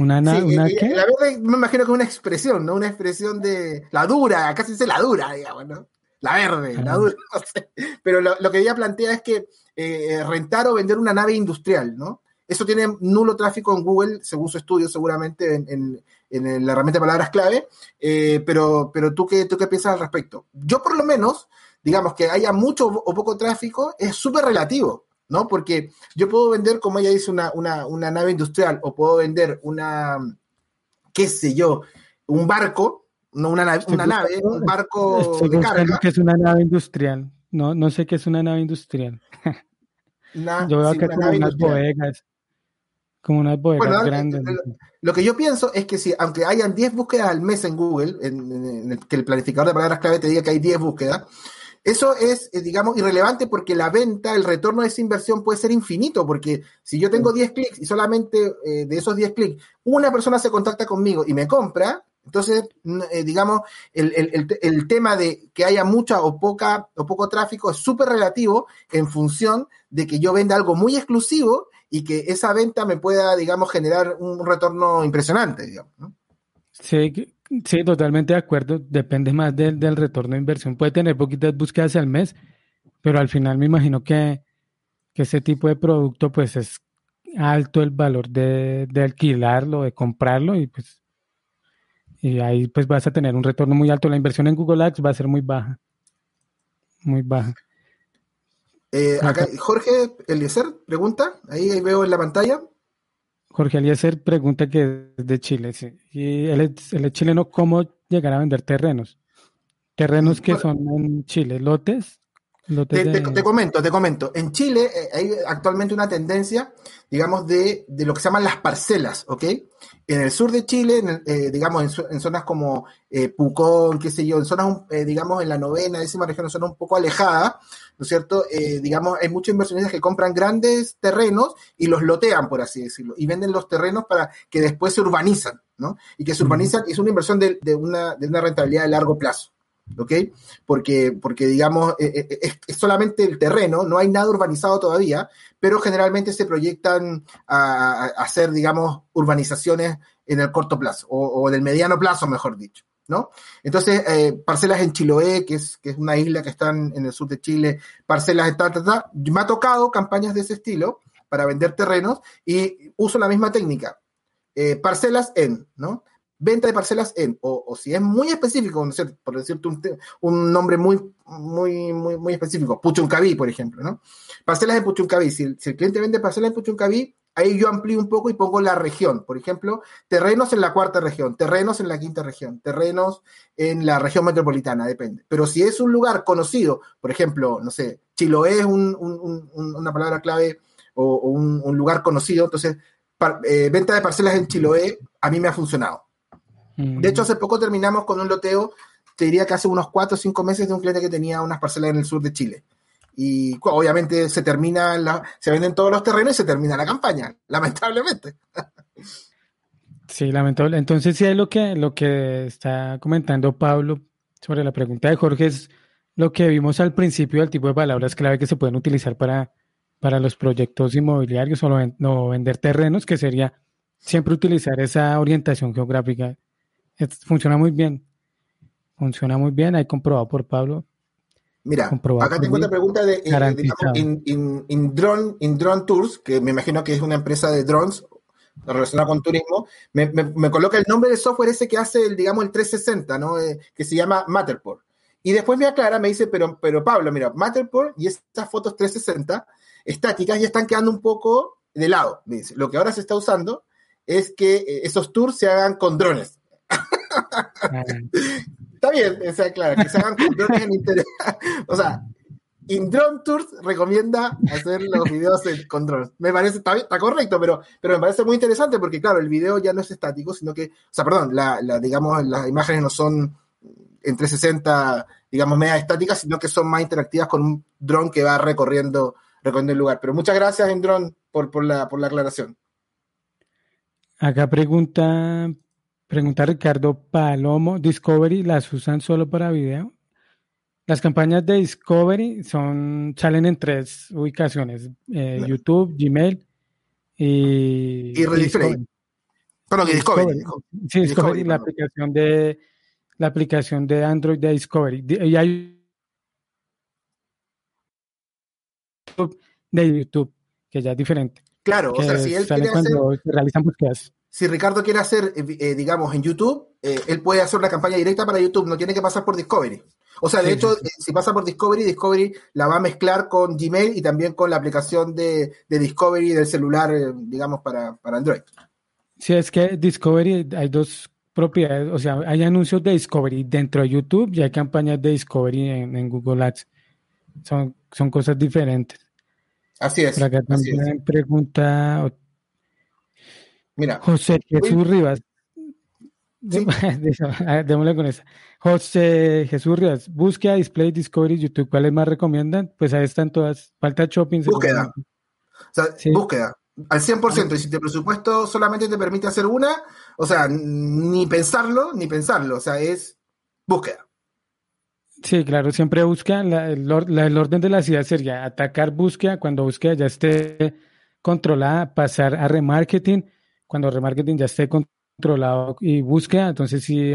Speaker 1: ¿Una, una
Speaker 2: qué? La verde me imagino que es una expresión, ¿no? Una expresión de la dura, casi dice la dura, digamos, ¿no? la verde, la dura, no sé. Pero lo, que ella plantea es que eh, rentar o vender una nave industrial, ¿no? Eso tiene nulo tráfico en Google, según su estudio, seguramente en, la herramienta de palabras clave. Eh, pero, pero ¿tú qué, ¿tú qué piensas al respecto? Yo, por lo menos, digamos que haya mucho o poco tráfico, es súper relativo, ¿no? Porque yo puedo vender, como ella dice, una, una nave industrial o puedo vender una, qué sé yo, un barco, no una, nave, una nave, un barco de carga.
Speaker 1: que es una nave industrial. No, no sé qué es una nave industrial. yo veo acá como unas bodegas. Como unas bodegas grandes.
Speaker 2: Lo, que yo pienso es que si, aunque hayan 10 búsquedas al mes en Google, en, que el planificador de palabras clave te diga que hay 10 búsquedas, eso es, eh, digamos, irrelevante porque la venta, el retorno de esa inversión puede ser infinito, porque si yo tengo 10 clics y solamente eh, de esos 10 clics una persona se contacta conmigo y me compra, entonces, eh, digamos, el, tema de que haya mucha o poca o poco tráfico es súper relativo en función de que yo venda algo muy exclusivo y que esa venta me pueda, digamos, generar un retorno impresionante, digamos.
Speaker 1: Sí, sí, totalmente de acuerdo. Depende más del, retorno de inversión. Puede tener poquitas búsquedas al mes, pero al final me imagino que, que ese tipo de producto, pues es alto el valor de, de alquilarlo, de comprarlo y pues y ahí pues vas a tener un retorno muy alto. La inversión en Google Ads va a ser muy baja. Muy baja.
Speaker 2: Eh, acá, Jorge Eliezer pregunta, ahí, veo en la pantalla.
Speaker 1: Jorge Eliezer pregunta que es de Chile, sí. Y él es, chileno, ¿cómo llegar a vender terrenos? Terrenos que son en Chile, lotes
Speaker 2: te, comento, te comento. En Chile eh, hay actualmente una tendencia, digamos, de, lo que se llaman las parcelas, ¿ok? En el sur de Chile, eh, digamos, en, zonas como eh, Pucón, qué sé yo, en zonas, digamos, en la novena, décima región, zonas un poco alejadas, ¿no es cierto? digamos, hay muchos inversionistas que compran grandes terrenos y los lotean, por así decirlo, y venden los terrenos para que después se urbanizan, ¿no? Y que se urbanizan, es una inversión de, una, de una rentabilidad de largo plazo. ¿Ok? Porque, porque digamos, eh, eh, es, solamente el terreno, no hay nada urbanizado todavía, pero generalmente se proyectan a, hacer, digamos, urbanizaciones en el corto plazo, o, en el mediano plazo, mejor dicho. ¿No? Entonces, eh, parcelas en Chiloé, que es, que es una isla que está en el sur de Chile, parcelas en ta, ta, ta. Me ha tocado campañas de ese estilo para vender terrenos y uso la misma técnica. parcelas en, ¿no? Venta de parcelas en, o, si es muy específico, por decirte un, nombre muy, muy, muy, muy específico, Puchuncaví, por ejemplo, ¿no? Parcelas en Puchuncaví. Si, si el cliente vende parcelas en Puchuncaví, ahí yo amplío un poco y pongo la región. Por ejemplo, terrenos en la cuarta región, terrenos en la quinta región, terrenos en la región metropolitana, depende. Pero si es un lugar conocido, por ejemplo, no sé, Chiloé es una palabra clave o, un, lugar conocido, entonces, eh, venta de parcelas en Chiloé a mí me ha funcionado. De hecho, hace poco terminamos con un loteo, te diría que hace unos cuatro o cinco meses de un cliente que tenía unas parcelas en el sur de Chile. Y obviamente se termina, la, se venden todos los terrenos y se termina la campaña, lamentablemente.
Speaker 1: Sí, lamentable. Entonces, sí, lo que, lo que está comentando Pablo sobre la pregunta de Jorge es lo que vimos al principio del tipo de palabras clave que se pueden utilizar para, para los proyectos inmobiliarios o no vender terrenos, que sería siempre utilizar esa orientación geográfica funciona muy bien. Funciona muy bien, hay comprobado por Pablo.
Speaker 2: Mira, acá tengo otra pregunta de, eh, in, drone, in Drone Tours, que me imagino que es una empresa de drones relacionada con turismo, me, coloca el nombre del software ese que hace el, digamos, el 360, ¿no? Eh, que se llama Matterport. Y después me aclara, me dice, pero, pero Pablo, mira, Matterport y estas fotos 360 estáticas ya están quedando un poco de lado. Me dice, lo que ahora se está usando es que eh, esos tours se hagan con drones. Está bien, o sea, claro, que se hagan con drones en internet. o sea, Indrone Tours recomienda hacer los videos con drones. Me parece, está, está, correcto, pero, pero me parece muy interesante porque, claro, el video ya no es estático, sino que, o sea, perdón, la, digamos, las imágenes no son en 360, digamos, media estáticas, sino que son más interactivas con un dron que va recorriendo, recorriendo el lugar. Pero muchas gracias, Indrone, por, por, la, por la aclaración.
Speaker 1: Acá pregunta, pregunta Ricardo Palomo, ¿Discovery las usan solo para video? Las campañas de Discovery son, salen en tres ubicaciones, eh, YouTube, Gmail y,
Speaker 2: y Redisplay. Bueno, que Discovery.
Speaker 1: Sí, Discovery, la aplicación de la aplicación de Android de Discovery. Y hay de YouTube, que ya es diferente.
Speaker 2: Claro, o sea, si él quiere hacer,
Speaker 1: realizan búsquedas.
Speaker 2: Si Ricardo quiere hacer, eh, eh, digamos, en YouTube, eh, él puede hacer una campaña directa para YouTube, no tiene que pasar por Discovery. O sea, de hecho, si pasa por Discovery, Discovery la va a mezclar con Gmail y también con la aplicación de, de Discovery del celular, digamos, para, para Android.
Speaker 1: Sí, es que Discovery hay dos propiedades, o sea, hay anuncios de Discovery dentro de YouTube y hay campañas de Discovery en, Google Ads. Son, son cosas diferentes.
Speaker 2: Así es.
Speaker 1: acá también pregunta Mira, José Jesús Rivas. Démosle con esa. José Jesús Rivas, búsqueda, display, discovery, YouTube, ¿cuáles más recomiendan? Pues ahí están todas. Falta shopping.
Speaker 2: Búsqueda. O sea, búsqueda. Al 100%. Y si tu presupuesto solamente te permite hacer una, o sea, ni pensarlo, ni pensarlo. O sea, es búsqueda.
Speaker 1: Sí, claro, siempre busca, el, orden de la ciudad sería atacar búsqueda, cuando búsqueda ya esté controlada, pasar a remarketing, cuando remarketing ya esté controlado y búsqueda, entonces sí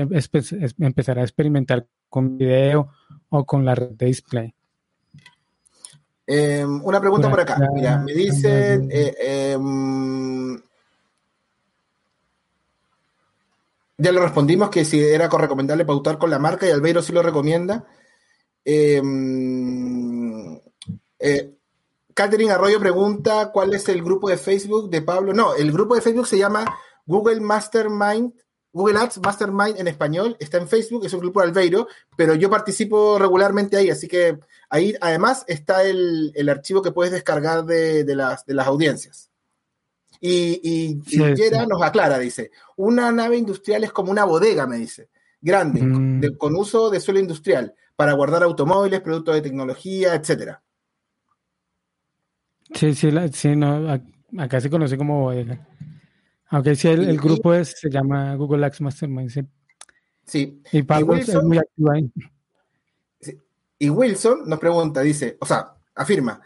Speaker 1: empezará a experimentar con video o con la red de display.
Speaker 2: Em, una pregunta por acá, mira, me dicen... Eh, em, ya lo respondimos que si era recomendable pautar con la marca y Albeiro sí lo recomienda. Em, eh, Catherine Arroyo pregunta cuál es el grupo de Facebook de Pablo. No, el grupo de Facebook se llama Google Mastermind, Google Ads Mastermind en español. Está en Facebook, es un grupo de Albeiro, pero yo participo regularmente ahí, así que ahí además está el, archivo que puedes descargar de, las, de las audiencias. Y, y, nos aclara, dice, una nave industrial es como una bodega, me dice, grande, mm. con uso de suelo industrial, para guardar automóviles, productos de tecnología, etcétera.
Speaker 1: Sí, sí, sí no, acá se conoce como bodega. Aunque sí, el, grupo es, se llama Google Ads Mastermind. Sí.
Speaker 2: sí.
Speaker 1: Y Pablo es muy activo ahí.
Speaker 2: Y Wilson nos pregunta, dice, o sea, afirma,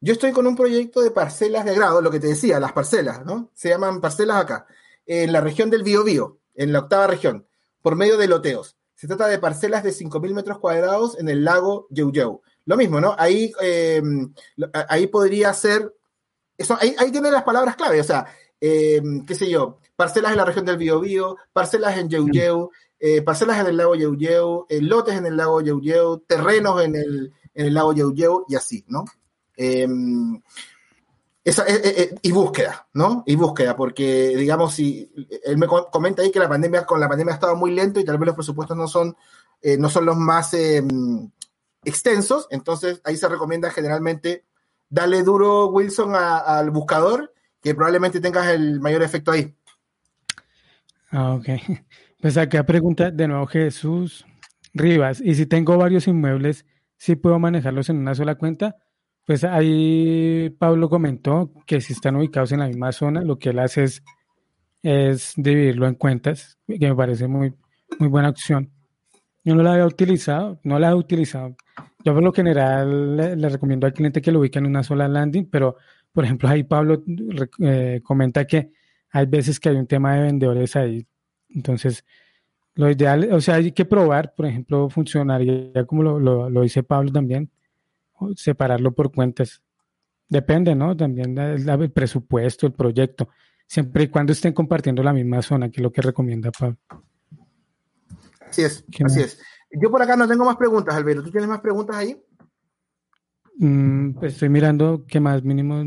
Speaker 2: yo estoy con un proyecto de parcelas de agrado, lo que te decía, las parcelas, ¿no? Se llaman parcelas acá, en la región del Biobío, en la octava región, por medio de loteos. Se trata de parcelas de 5.000 metros cuadrados en el lago Yeuyeu. Lo mismo, ¿no? Ahí, em, ahí podría ser, eso, ahí, ahí tiene las palabras clave, o sea, em, qué sé yo, parcelas en la región del Biobío, parcelas en Yeuyeu, eh, parcelas en el lago Yeuyeu, eh, lotes en el lago Yeuyeu, terrenos en el, en el lago Yeuyeu y así, ¿no? Em, esa, eh, y búsqueda, ¿no? Y búsqueda, porque digamos, si él me comenta ahí que la pandemia, con la pandemia ha estado muy lento y tal vez los presupuestos no son, no son los más extensos, entonces ahí se recomienda generalmente darle duro, Wilson, al buscador, que probablemente tengas el mayor efecto ahí.
Speaker 1: Ah, ok. Pues acá pregunta de nuevo Jesús Rivas, ¿y si tengo varios inmuebles, sí puedo manejarlos en una sola cuenta? Pues ahí Pablo comentó que si están ubicados en la misma zona, lo que él hace es, es dividirlo en cuentas, que me parece muy, muy buena opción. Yo no la había utilizado, no la he utilizado. Yo por lo general le, recomiendo al cliente que lo ubique en una sola landing, pero por ejemplo ahí Pablo eh, comenta que hay veces que hay un tema de vendedores ahí. Entonces, lo ideal, o sea, hay que probar, por ejemplo, funcionaría como lo, lo, lo dice Pablo también, separarlo por cuentas. Depende, ¿no? También del presupuesto, el proyecto, siempre y cuando estén compartiendo la misma zona, que es lo que recomienda Pablo.
Speaker 2: Así es, así es. Yo por acá no tengo más preguntas, Alberto. ¿Tú tienes más preguntas ahí?
Speaker 1: Mm, pues estoy mirando qué más mínimo.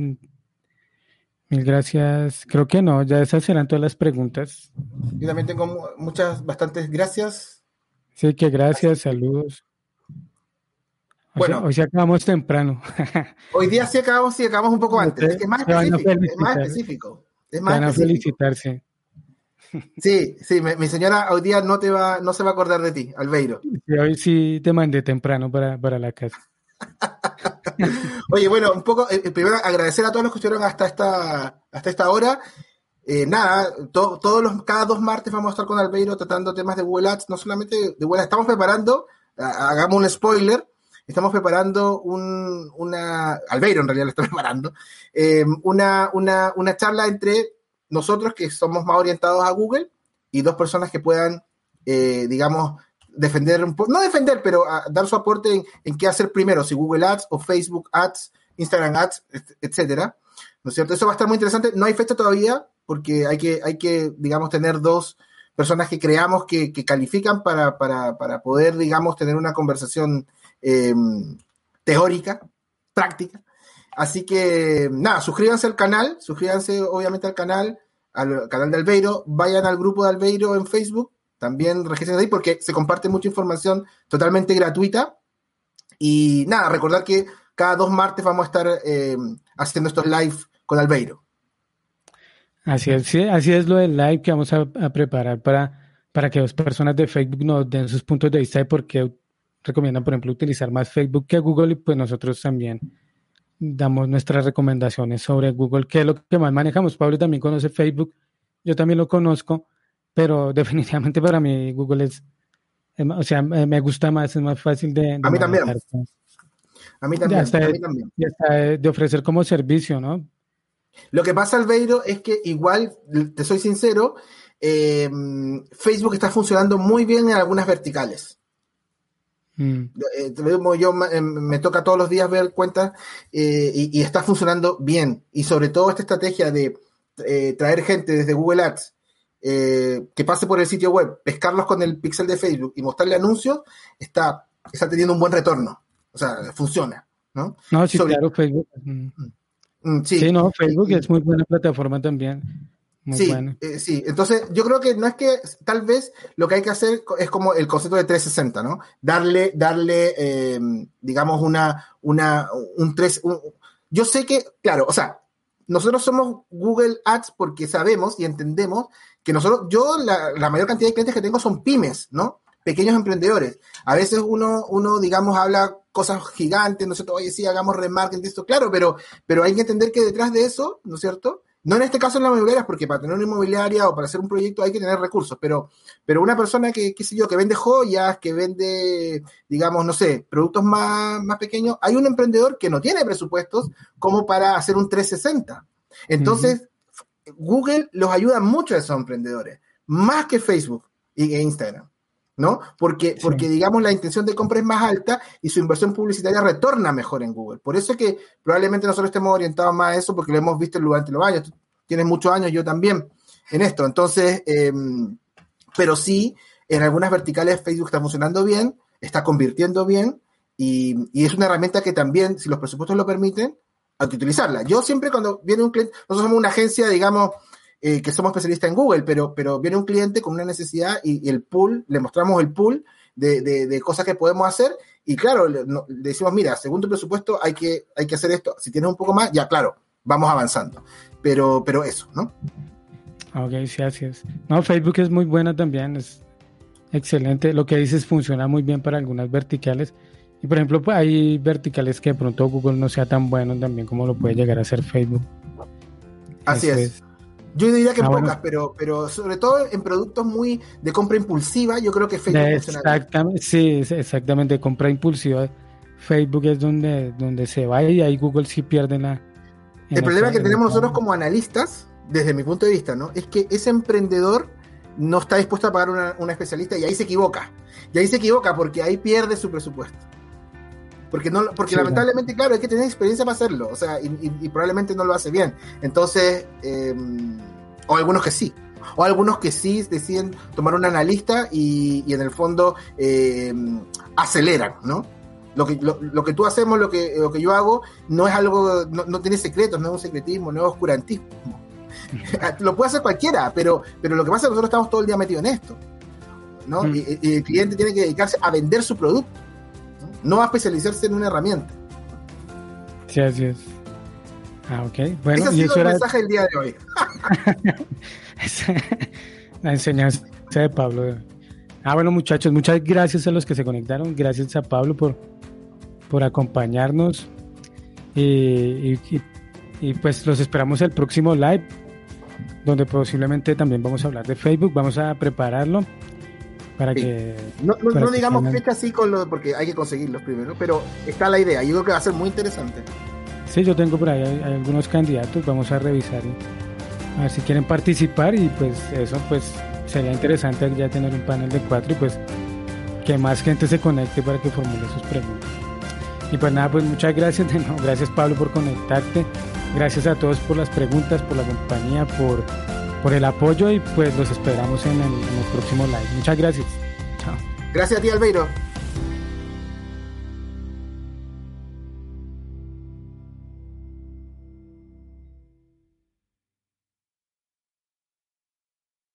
Speaker 1: Mil gracias. Creo que no, ya esas serán todas las preguntas.
Speaker 2: Yo también tengo muchas, bastantes gracias.
Speaker 1: Sí, que gracias, saludos. bueno, hoy sí acabamos temprano.
Speaker 2: hoy día sí acabamos, sí acabamos un poco antes. Es, más específico, es más específico. Es más
Speaker 1: Van a felicitarse.
Speaker 2: Sí, sí, mi, señora hoy día no te va, no se va a acordar de ti, Albeiro.
Speaker 1: Sí, hoy sí te mandé temprano para, para la casa.
Speaker 2: Oye, bueno, un poco, eh, primero agradecer a todos los que estuvieron hasta esta, hasta esta hora. Eh, nada, todos los, cada dos martes vamos a estar con Albeiro tratando temas de Google Ads, no solamente de Google estamos preparando, hagamos un spoiler, estamos preparando un, una, Albeiro en realidad lo está preparando, eh, una, una, una charla entre nosotros que somos más orientados a Google y dos personas que puedan, digamos, defender, no defender, pero dar su aporte en, qué hacer primero, si Google Ads o Facebook Ads, Instagram Ads, etcétera. ¿No es cierto? Eso va a estar muy interesante. No hay fecha todavía, porque hay que, hay que digamos, tener dos personas que creamos que, califican para, poder, digamos, tener una conversación em, teórica, práctica. Así que, nada, suscríbanse al canal, suscríbanse obviamente al canal, al canal de Albeiro, vayan al grupo de Albeiro en Facebook, también registren ahí porque se comparte mucha información totalmente gratuita. Y nada, recordar que cada dos martes vamos a estar eh, haciendo estos live con Albeiro.
Speaker 1: Así es, así es lo del live que vamos a, preparar para, para que dos personas de Facebook nos den sus puntos de vista de por qué recomiendan, por ejemplo, utilizar más Facebook que Google y pues nosotros también damos nuestras recomendaciones sobre Google, que es lo que más manejamos. Pablo también conoce Facebook, yo también lo conozco, pero definitivamente para mí Google es, o sea, me gusta más, es más fácil de...
Speaker 2: a mí también. A mí también.
Speaker 1: a mí también. de ofrecer como servicio, ¿no?
Speaker 2: Lo que pasa, Albeiro, es que igual, te soy sincero, eh, Facebook está funcionando muy bien en algunas verticales. Mm. Eh, yo eh, me, toca todos los días ver cuentas y, y, está funcionando bien. Y sobre todo esta estrategia de traer gente desde Google Ads eh, que pase por el sitio web, pescarlos con el pixel de Facebook y mostrarle anuncios, está, está teniendo un buen retorno. O sea, funciona. ¿no?
Speaker 1: No, sí, claro, Facebook. Mm. Mm, sí. no, Facebook es muy buena plataforma también.
Speaker 2: Sí, eh, sí, entonces yo creo que no es que tal vez lo que hay que hacer es como el concepto de 360, ¿no? Darle, darle, eh, digamos, una, una, un 3, yo sé que, claro, o sea, nosotros somos Google Ads porque sabemos y entendemos que nosotros, yo la, mayor cantidad de clientes que tengo son pymes, ¿no? Pequeños emprendedores. A veces uno, uno digamos, habla cosas gigantes, ¿no es cierto? Oye, sí, hagamos remarketing, esto, claro, pero, pero hay que entender que detrás de eso, ¿no es cierto? No en este caso en la inmobiliaria, porque para tener una inmobiliaria o para hacer un proyecto hay que tener recursos, pero, pero una persona que, qué sé yo, que vende joyas, que vende, digamos, no sé, productos más, más pequeños, hay un emprendedor que no tiene presupuestos como para hacer un 360. Entonces, Google los ayuda mucho a esos emprendedores, más que Facebook e Instagram, ¿no? Porque, porque digamos, la intención de compra es más alta y su inversión publicitaria retorna mejor en Google. Por eso es que probablemente nosotros estemos orientados más a eso, porque lo hemos visto durante los años. Tú tienes muchos años, yo también, en esto. Entonces, em, pero sí, en algunas verticales Facebook está funcionando bien, está convirtiendo bien y, y es una herramienta que también, si los presupuestos lo permiten, hay que utilizarla. Yo siempre cuando viene un cliente, nosotros somos una agencia, digamos, eh, que somos especialistas en Google, pero, pero viene un cliente con una necesidad y, el pool, le mostramos el pool de, de, cosas que podemos hacer y claro, le, decimos, mira, según tu presupuesto hay que, hay que hacer esto. Si tienes un poco más, ya claro, vamos avanzando. Pero, pero eso, ¿no?
Speaker 1: Ok, sí, así es. No, Facebook es muy buena también, es excelente. Lo que dices funciona muy bien para algunas verticales y por ejemplo, pues, hay verticales que de pronto Google no sea tan bueno también como lo puede llegar a ser Facebook.
Speaker 2: Así es. Yo diría que en ah, pocas, pero, pero sobre todo en productos muy de compra impulsiva, yo creo que Facebook
Speaker 1: Exactamente, sí, exactamente, compra impulsiva. Facebook es donde, donde se va y ahí Google sí pierde la...
Speaker 2: El problema que tenemos nosotros como analistas, desde mi punto de vista, ¿no? Es que ese emprendedor no está dispuesto a pagar una, una especialista y ahí se equivoca. Y ahí se equivoca porque ahí pierde su presupuesto. Porque, no, porque lamentablemente, claro, hay que tener experiencia para hacerlo, o sea, y, probablemente no lo hace bien. Entonces, em, o algunos que sí. O algunos que sí deciden tomar un analista y, en el fondo eh, aceleran, ¿no? Lo que, lo, que tú hacemos, lo que, lo que yo hago, no es algo, no, tiene secretos, no es un secretismo, no es oscurantismo. lo puede hacer cualquiera, pero, pero lo que pasa es que nosotros estamos todo el día metidos en esto. ¿no? Mm. Y, el cliente tiene que dedicarse a vender su producto, no, a especializarse en una herramienta.
Speaker 1: Sí, así es. Ah, ok.
Speaker 2: Bueno, Ese ha sido el mensaje del día de hoy.
Speaker 1: La enseñanza de Pablo. Ah, bueno, muchachos, muchas gracias a los que se conectaron. Gracias a Pablo por, por acompañarnos. Y, pues los esperamos el próximo live, donde posiblemente también vamos a hablar de Facebook. Vamos a prepararlo para que.
Speaker 2: No, no, digamos fecha así con lo, porque hay que conseguirlos primero, pero está la idea. Yo creo que va a ser muy interesante.
Speaker 1: Sí, yo tengo por ahí algunos candidatos. Vamos a revisar a ver si quieren participar y pues eso, pues sería interesante ya tener un panel de cuatro y pues que más gente se conecte para que formule sus preguntas. Y pues nada, pues muchas gracias de nuevo. Gracias Pablo por conectarte. Gracias a todos por las preguntas, por la compañía, por, por el apoyo y pues los esperamos en el, en el próximo live. Muchas gracias. Chao.
Speaker 2: Gracias a ti, Albeiro.